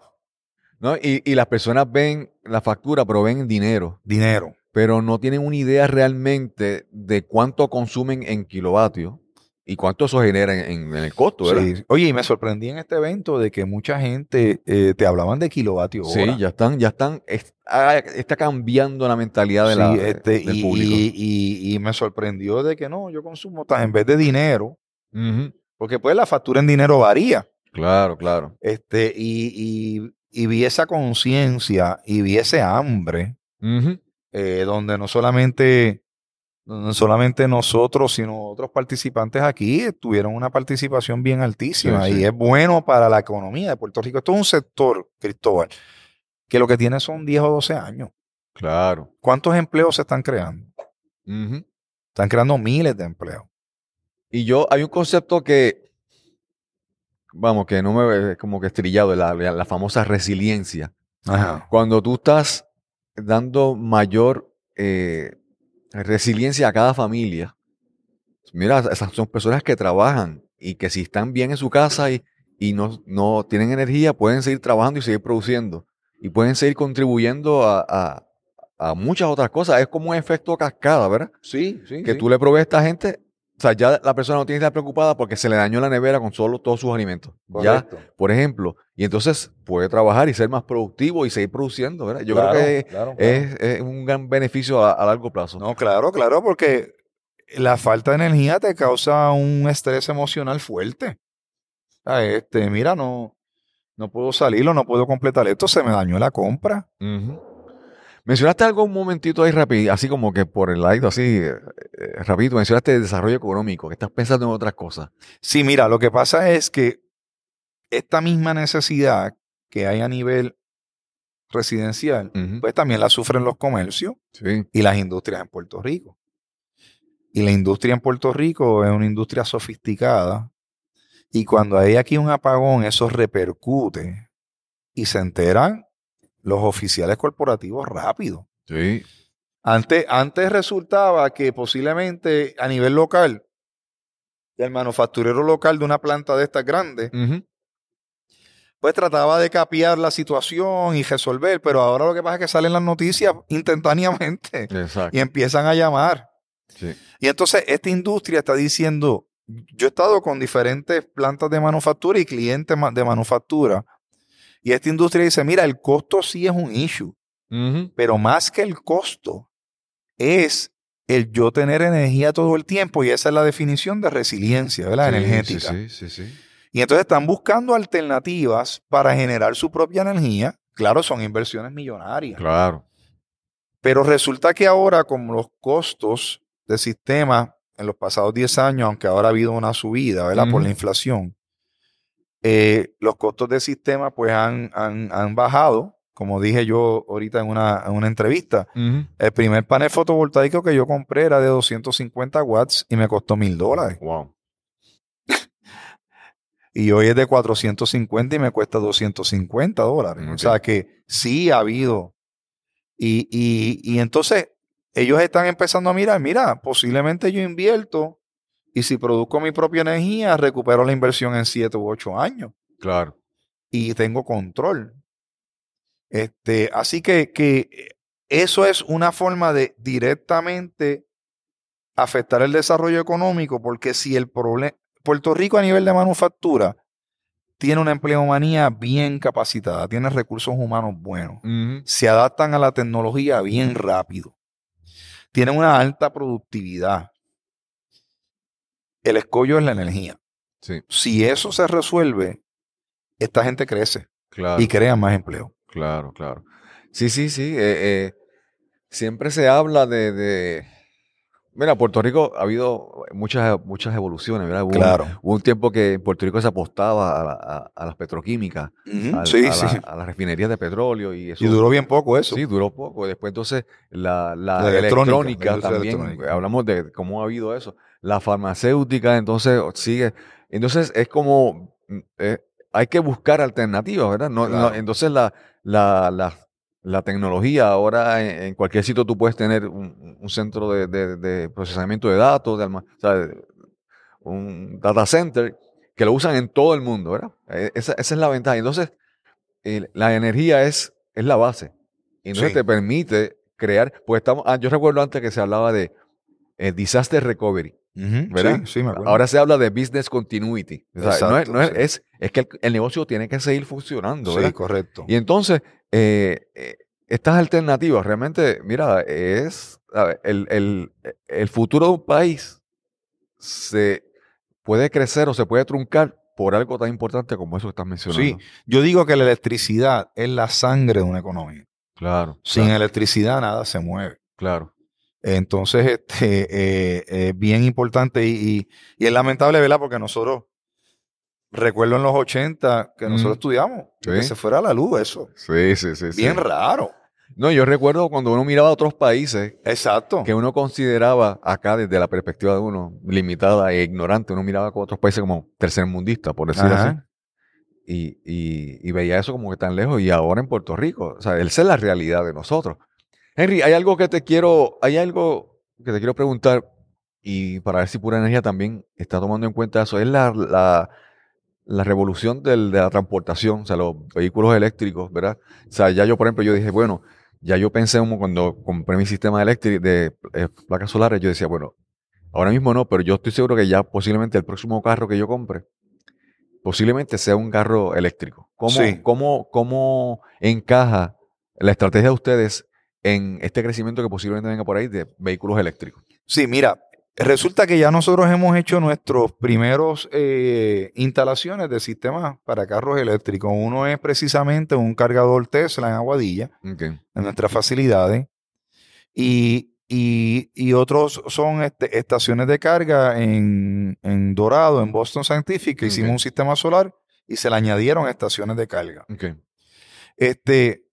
¿No? Y, y las personas ven la factura, pero ven dinero, dinero. pero no tienen una idea realmente de cuánto consumen en kilovatios y cuánto eso genera en, en- el costo, ¿verdad? Sí. Oye, y me sorprendí en este evento de que mucha gente eh, te hablaban de kilovatios Sí, ya están, ya están, es- ah, está cambiando la mentalidad de la, Sí, este, del y, público. y- y- y me sorprendió de que no, yo consumo tan, en vez de dinero, porque pues la factura en dinero varía. Claro, claro. Este, y, y- vi esa conciencia y vi ese hambre, eh, donde no solamente, no solamente nosotros, sino otros participantes aquí tuvieron una participación bien altísima Sí, sí. y es bueno para la economía de Puerto Rico. Esto es un sector, Cristóbal, que lo que tiene son 10 o 12 años. Claro. ¿Cuántos empleos se están creando? Están creando miles de empleos. Y yo, hay un concepto que, vamos, que no me, como que estrillado, la, la, famosa resiliencia. Ajá. Cuando tú estás dando mayor eh, resiliencia a cada familia, mira, esas son personas que trabajan y que si están bien en su casa y, y no, no tienen energía, pueden seguir trabajando y seguir produciendo. Y pueden seguir contribuyendo a, a- a muchas otras cosas. Es como un efecto cascada, ¿verdad? Sí, sí. que sí. tú le provees a esta gente, o sea, ya la persona no tiene que estar preocupada porque se le dañó la nevera con solo todos sus alimentos. Ya, por ejemplo, y entonces puede trabajar y ser más productivo y seguir produciendo, ¿verdad? Yo Claro, creo que claro, claro. es, es un gran beneficio a, a largo plazo. No, claro, claro, porque la falta de energía te causa un estrés emocional fuerte. Este, mira, no, no puedo salirlo, no puedo completar esto, se me dañó la compra. Mencionaste algo un momentito ahí rápido, así como que por el lado, así, eh, eh, rapidito, mencionaste el desarrollo económico, que estás pensando en otras cosas. Sí, mira, lo que pasa es que esta misma necesidad que hay a nivel residencial, pues también la sufren los comercios Sí, y las industrias en Puerto Rico. Y la industria en Puerto Rico es una industria sofisticada. Y cuando hay aquí un apagón, eso repercute y se enteran los oficiales corporativos rápido. sí, Antes, antes resultaba que posiblemente a nivel local, el manufacturero local de una planta de estas grandes, pues trataba de capear la situación y resolver, pero ahora lo que pasa es que salen las noticias instantáneamente exacto. y empiezan a llamar. Sí. Y entonces esta industria está diciendo, yo he estado con diferentes plantas de manufactura y clientes de manufactura, y esta industria dice, mira, el costo sí es un issue, pero más que el costo es el yo tener energía todo el tiempo, y esa es la definición de resiliencia, ¿verdad? Sí, Energética. Sí, sí, sí, sí. Y entonces están buscando alternativas para generar su propia energía. Claro, son inversiones millonarias. Claro. Pero resulta que ahora, como los costos del sistema en los pasados 10 años, aunque ahora ha habido una subida, ¿verdad? Por la inflación, eh, los costos del sistema pues han, han, han bajado. Como dije yo ahorita en una, en una entrevista, el primer panel fotovoltaico que yo compré era de 250 watts y me costó mil dólares. Wow. Y hoy es de 450 y me cuesta 250 dólares. O Ok. sea que sí ha habido. Y, y, y entonces ellos están empezando a mirar, mira, posiblemente yo invierto y si produzco mi propia energía, recupero la inversión en 7 u 8 años Claro. y tengo control. Este, así que, que eso es una forma de directamente afectar el desarrollo económico, porque si el problema, Puerto Rico a nivel de manufactura tiene una empleomanía bien capacitada, tiene recursos humanos buenos, se adaptan a la tecnología bien rápido, tienen una alta productividad. El escollo es la energía. Sí, Si eso se resuelve, esta gente crece claro. y crea más empleo. Claro, claro. Sí, sí, sí. eh, eh, siempre se habla de, de- Mira, Puerto Rico ha habido muchas, muchas evoluciones, ¿verdad? Hubo, un- Claro. hubo un tiempo que en Puerto Rico se apostaba a, la- a- a las petroquímicas, sí, a, sí. la- a las refinerías de petróleo y eso. Y duró bien poco eso. Sí, duró poco. Después entonces la, electrónica, también, electrónica. hablamos de cómo ha habido eso. La farmacéutica entonces sigue. Entonces es como, mm, eh, hay que buscar alternativas, ¿verdad? No, entonces la, la, la, la tecnología ahora en, en cualquier sitio tú puedes tener un, un centro de, de- de procesamiento de datos, de o sea, un data center que lo usan en todo el mundo, ¿verdad? Eh, Esa, esa es la ventaja. Entonces, la energía es, es la base. Y entonces Sí. te permite crear, pues estamos, ah, yo recuerdo antes que se hablaba de eh, disaster recovery, Sí, sí, me acuerdo. Ahora se habla de business continuity. O sea, no es, no es, sí. es, es que el, el negocio tiene que seguir funcionando, ¿verdad? sí, correcto. Y entonces, eh, eh, estas alternativas realmente, mira, es ver, el, el- el futuro de un país se puede crecer o se puede truncar por algo tan importante como eso que estás mencionando. Sí, yo digo que la electricidad es la sangre de una economía. Claro. Sin claro, electricidad nada se mueve. claro. Entonces, este, eh, es bien importante y, y- y es lamentable, ¿verdad? Porque nosotros, recuerdo en los 80 que nosotros Mm. estudiamos, que se fuera la luz, eso. Sí, sí, sí. sí. Bien raro. No, yo recuerdo cuando uno miraba a otros países Exacto. que uno consideraba acá desde la perspectiva de uno limitada e ignorante, uno miraba con otros países como tercermundistas, por decirlo Ajá. así, y, y- y veía eso como que tan lejos y ahora en Puerto Rico, o sea, esa es la realidad de nosotros. Henry, hay algo que te quiero, hay algo que te quiero preguntar y para ver si Pura Energía también está tomando en cuenta eso, es la, la, la revolución del- de la transportación, o sea, los vehículos eléctricos, ¿verdad? O sea, ya yo, por ejemplo, yo dije, bueno, ya yo pensé como cuando compré mi sistema eléctrico de eh, placas solares, yo decía, bueno, ahora mismo no, pero yo estoy seguro que ya posiblemente el próximo carro que yo compre, posiblemente sea un carro eléctrico. ¿Cómo, Sí. cómo, cómo encaja la estrategia de ustedes en este crecimiento que posiblemente venga por ahí de vehículos eléctricos? Sí, mira, resulta que ya nosotros hemos hecho nuestros primeros eh, instalaciones de sistemas para carros eléctricos. Uno es precisamente un cargador Tesla en Aguadilla, en nuestras facilidades. Y, y- y otros son este, estaciones de carga en, en Dorado, en Boston Scientific, que hicimos un sistema solar y se le añadieron estaciones de carga. Este,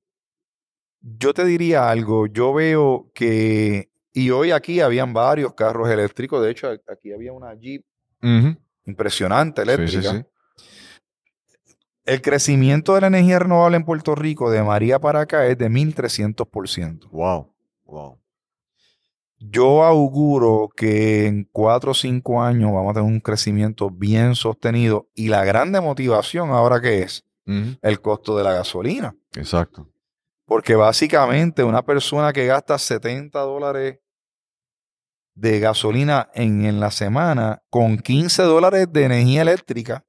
yo te diría algo, yo veo que, y hoy aquí habían varios carros eléctricos, de hecho aquí había una Jeep impresionante Sí, sí, eléctrica. sí. El crecimiento de la energía renovable en Puerto Rico de María para acá es de 1300%. Wow. Wow. Yo auguro que en cuatro o cinco años vamos a tener un crecimiento bien sostenido y la grande motivación ahora que es el costo de la gasolina. Exacto. Porque básicamente una persona que gasta 70 dólares de gasolina en, en la semana con 15 dólares de energía eléctrica,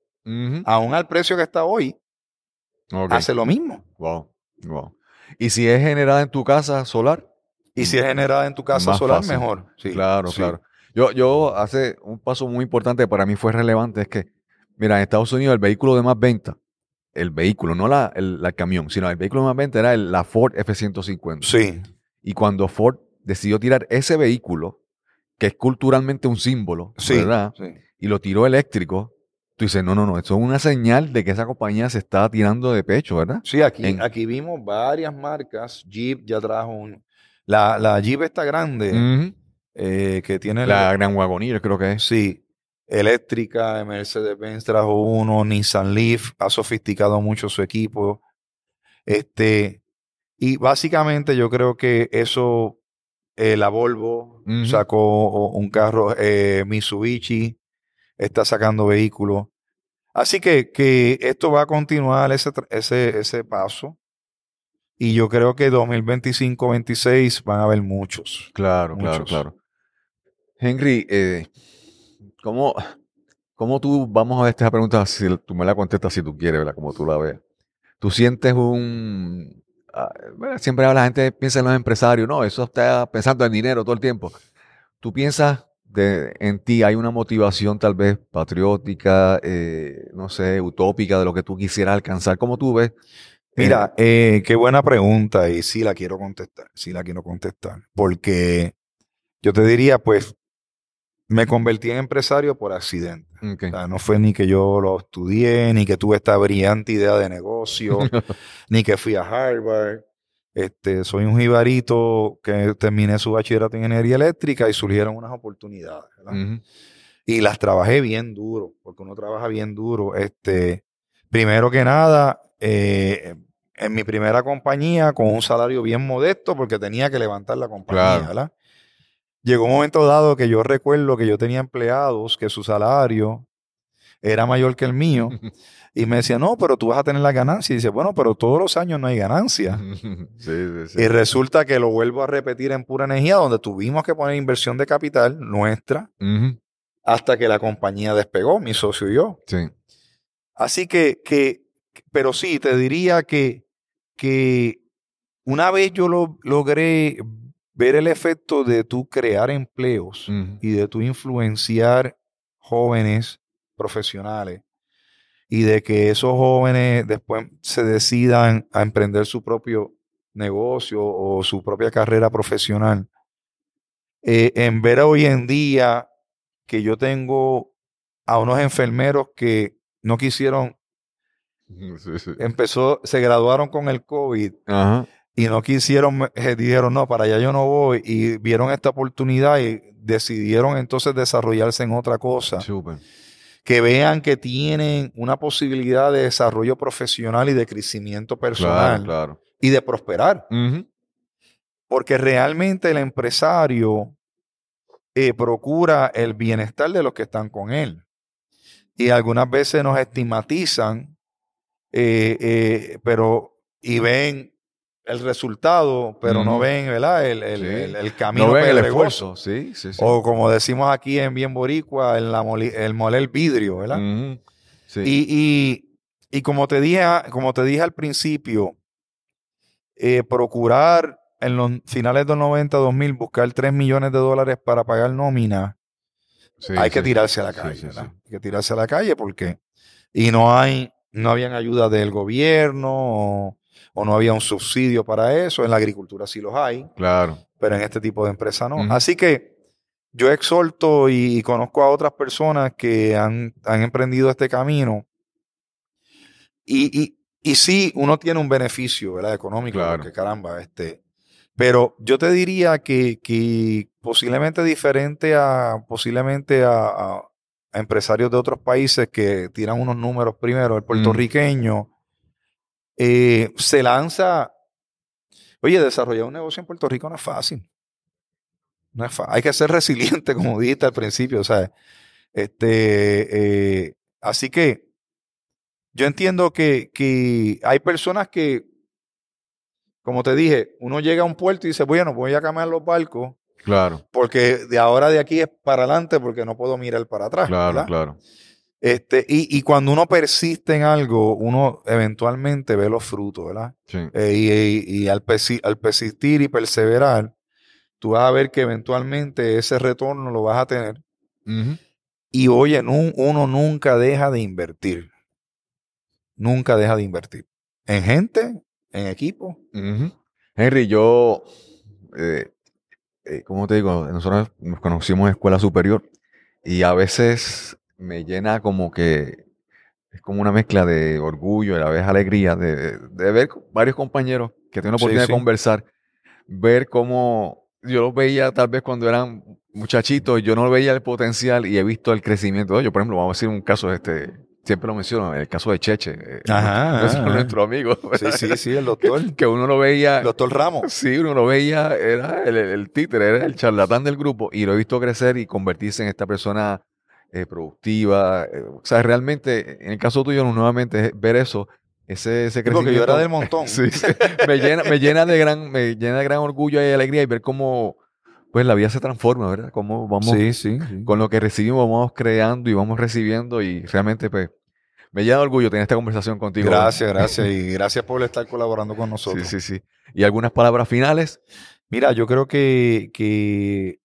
aún al precio que está hoy, hace lo mismo. Wow. Wow. Y si es generada en tu casa solar, Y si es generada en tu casa Más solar, fácil. mejor. Sí, claro, sí. claro. Yo, yo hace un paso muy importante para mí fue relevante, es que, mira, en Estados Unidos el vehículo de más venta, el vehículo, no la, el, la camión, sino el vehículo más venta era el- la Ford F-150. Sí, Y cuando Ford decidió tirar ese vehículo, que es culturalmente un símbolo, sí. ¿verdad? sí. Y lo tiró eléctrico, tú dices, no, no, no, esto es una señal de que esa compañía se está tirando de pecho, ¿verdad? Sí, aquí, En- aquí vimos varias marcas. Jeep ya trajo un... La, la Jeep está grande, eh, que tiene... La Gran Wagoneer creo que es. Sí, eléctrica, Mercedes-Benz trajo uno, Nissan Leaf ha sofisticado mucho su equipo. Este, y básicamente yo creo que eso, eh, la Volvo sacó un carro, eh, Mitsubishi está sacando vehículos. Así que, que esto va a continuar ese, ese, ese paso. Y yo creo que 2025-26 van a haber muchos. Claro, claro, claro. Henry, eh, ¿cómo, cómo tú, vamos a ver esta pregunta, si tú me la contestas si tú quieres, ¿verdad? Como tú la veas. Tú sientes un... ah, bueno, siempre la gente piensa en los empresarios, no, eso está pensando en dinero todo el tiempo. Tú piensas de, en ti, hay una motivación tal vez patriótica, eh, no sé, utópica de lo que tú quisieras alcanzar. ¿Cómo tú ves? Mira, eh, qué buena pregunta y sí la quiero contestar, sí la quiero contestar, porque yo te diría, pues, me convertí en empresario por accidente. O sea, no fue ni que yo lo estudié, ni que tuve esta brillante idea de negocio, ni que fui a Harvard. Este, soy un jibarito que terminé su bachillerato en ingeniería eléctrica y surgieron unas oportunidades. y las trabajé bien duro, porque uno trabaja bien duro. Este, primero que nada, eh, en mi primera compañía, con un salario bien modesto, porque tenía que levantar la compañía, Claro. ¿verdad? Llegó un momento dado que yo recuerdo que yo tenía empleados que su salario era mayor que el mío, y me decían, no, pero tú vas a tener la ganancia. Y dice, bueno, pero todos los años no hay ganancia. sí, sí, sí. Y resulta que lo vuelvo a repetir en pura energía, donde tuvimos que poner inversión de capital nuestra hasta que la compañía despegó, mi socio y yo. Sí. Así que, que pero sí, te diría que, que una vez yo lo, logré ver el efecto de tú crear empleos y de tú influenciar jóvenes profesionales y de que esos jóvenes después se decidan a emprender su propio negocio o su propia carrera profesional. Eh, en ver hoy en día que yo tengo a unos enfermeros que no quisieron, Sí, sí. empezó, se graduaron con el COVID Ajá. Y no quisieron, eh, dijeron, no, para allá yo no voy, y vieron esta oportunidad y decidieron entonces desarrollarse en otra cosa, que vean que tienen una posibilidad de desarrollo profesional y de crecimiento personal Claro, claro. y de prosperar. Porque realmente el empresario eh, procura el bienestar de los que están con él. Y algunas veces nos estigmatizan, eh, eh, pero y ven el resultado, pero no ven ¿verdad? El, el- Sí. el- el camino No ven el esfuerzo. Sí, sí, sí. O como decimos aquí en Bien Boricua, el, la moli- el moler vidrio, ¿verdad? Sí. Y, y- y como te dije, como te dije al principio, eh, procurar en los finales de los 90, 2000, buscar 3 millones de dólares para pagar nómina, Sí, hay que tirarse a la calle, sí, ¿verdad? sí. Hay que tirarse a la calle porque y no hay, no habían ayuda del gobierno o, o no había un subsidio para eso. En la agricultura sí los hay, Claro. pero en este tipo de empresas no. Así que yo exhorto y, conozco a otras personas que han, han emprendido este camino. Y, y, y sí, uno tiene un beneficio ¿verdad? económico, Claro. porque caramba, este. Pero yo te diría que, que posiblemente diferente a posiblemente a, a- a empresarios de otros países que tiran unos números primero, el puertorriqueño eh, se lanza. Oye, desarrollar un negocio en Puerto Rico no es fácil. No es Hay que ser resiliente, como dijiste al principio. Sea, este, eh, así que yo entiendo que, que hay personas que, como te dije, uno llega a un puerto y dice, bueno, voy a cambiar los barcos Claro. porque de ahora de aquí es para adelante porque no puedo mirar para atrás. Claro, ¿verdad? claro. Este, y, y cuando uno persiste en algo, uno eventualmente ve los frutos, ¿verdad? Sí. Eh, y y- y al, persi- al persistir y perseverar, tú vas a ver que eventualmente ese retorno lo vas a tener. Ujú. Y oye, nu- uno nunca deja de invertir. Nunca deja de invertir. En gente, en equipo. Ujú. Henry, yo, eh, eh, ¿cómo te digo? Nosotros nos conocimos en escuela superior y a veces me llena como que es como una mezcla de orgullo y a la vez alegría de, de ver varios compañeros que tengo la oportunidad sí. de conversar, ver cómo yo los veía tal vez cuando eran muchachitos, yo no veía el potencial y he visto el crecimiento. Yo, por ejemplo, vamos a decir un caso, este, siempre lo menciono, el caso de Cheche, eh, Ajá, nuestro, ajá. nuestro amigo, Sí, sí, sí, el doctor. que uno lo veía El doctor Ramos. Sí, uno lo veía, era el, el, el títere, era el charlatán del grupo y lo he visto crecer y convertirse en esta persona eh, productiva. eh, o sea, realmente, en el caso tuyo, nuevamente, ver eso, ese, ese Sí, crecimiento. porque yo era del montón. Sí, sí, me, llena, me, llena de gran, me llena de gran orgullo y alegría y ver cómo pues la vida se transforma, ¿verdad? Cómo vamos, Sí, sí, sí. con lo que recibimos, vamos creando y vamos recibiendo y realmente, pues, me llena de orgullo tener esta conversación contigo. Gracias, gracias. Y gracias por estar colaborando con Sí, nosotros. sí, sí. Y algunas palabras finales. Mira, yo creo que, que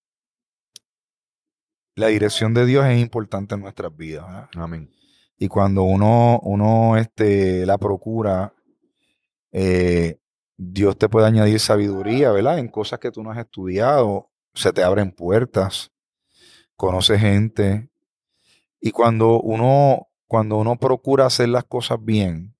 la dirección de Dios es importante en nuestras vidas. ¿verdad? Amén. Y cuando uno, uno este, la procura, eh, Dios te puede añadir sabiduría, ¿verdad? En cosas que tú no has estudiado, se te abren puertas, conoces gente. Y cuando uno, cuando uno procura hacer las cosas bien,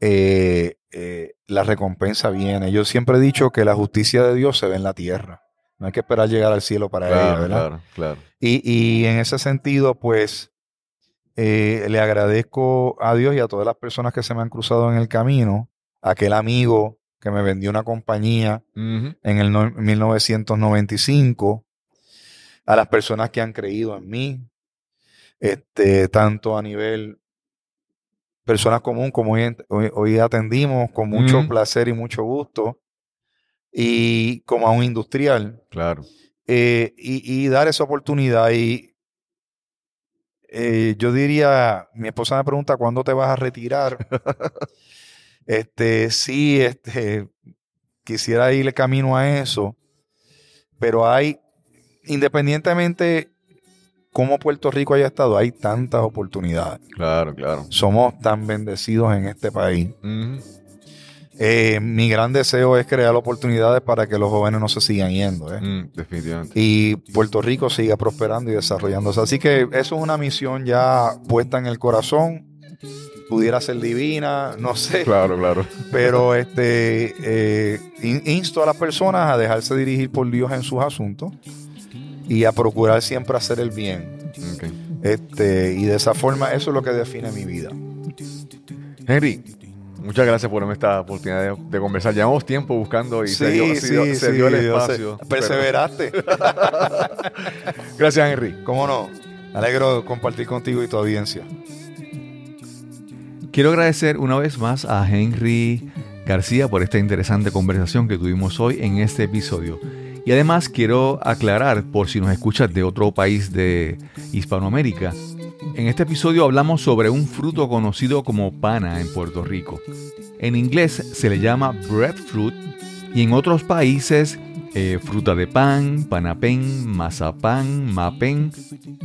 eh, eh, la recompensa viene. Yo siempre he dicho que la justicia de Dios se ve en la tierra. No hay que esperar llegar al cielo para ella, Claro, ¿verdad? claro, claro. Y, y en ese sentido, pues, eh, le agradezco a Dios y a todas las personas que se me han cruzado en el camino. Aquel amigo que me vendió una compañía en el no- 1995. A las personas que han creído en mí. Este, tanto a nivel personas común como hoy, hoy- hoy atendimos con mucho placer y mucho gusto. Y como a un industrial Claro. eh, y, y dar esa oportunidad. Y eh, yo diría, mi esposa me pregunta cuándo te vas a retirar. este, sí, este, quisiera ir el camino a eso, pero hay, independientemente cómo Puerto Rico haya estado, hay tantas oportunidades. Claro, claro. Somos tan bendecidos en este país. Eh, mi gran deseo es crear oportunidades para que los jóvenes no se sigan yendo. ¿eh? Mm, definitivamente. y Puerto Rico siga prosperando y desarrollándose. Así que eso es una misión ya puesta en el corazón pudiera ser divina, no sé. Claro, claro. Pero este eh, in- insto a las personas a dejarse dirigir por Dios en sus asuntos y a procurar siempre hacer el bien. Este, y de esa forma, eso es lo que define mi vida. Henry, muchas gracias por darme esta oportunidad de, de conversar. Llevamos tiempo buscando y se, dio, se dio- se dio el espacio. Perseveraste. Gracias, Henry. ¿Cómo no? Me alegro de compartir contigo y tu audiencia. Quiero agradecer una vez más a Henry García por esta interesante conversación que tuvimos hoy en este episodio. Y además quiero aclarar, por si nos escuchas de otro país de Hispanoamérica, en este episodio hablamos sobre un fruto conocido como pana en Puerto Rico. En inglés se le llama breadfruit y en otros países eh, fruta de pan, panapén, mazapán, mapén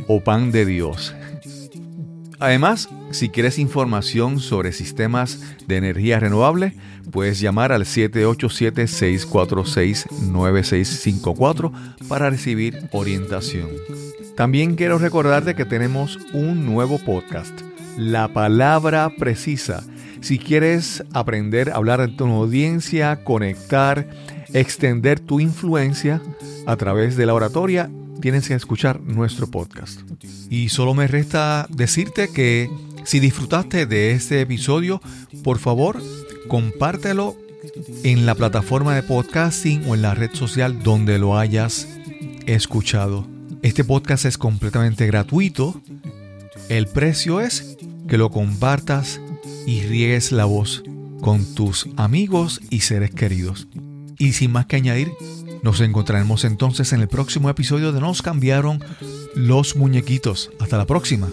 o pan de Dios. Además, si quieres información sobre sistemas de energía renovable, puedes llamar al 787-646-9654 para recibir orientación. También quiero recordarte que tenemos un nuevo podcast, La Palabra Precisa. Si quieres aprender a hablar a tu audiencia, conectar, extender tu influencia a través de la oratoria, tienes que escuchar nuestro podcast. Y solo me resta decirte que si disfrutaste de este episodio, por favor, compártelo en la plataforma de podcasting o en la red social donde lo hayas escuchado. Este podcast es completamente gratuito. El precio es que lo compartas y riegues la voz con tus amigos y seres queridos. Y sin más que añadir, nos encontraremos entonces en el próximo episodio de Nos cambiaron los muñequitos. Hasta la próxima.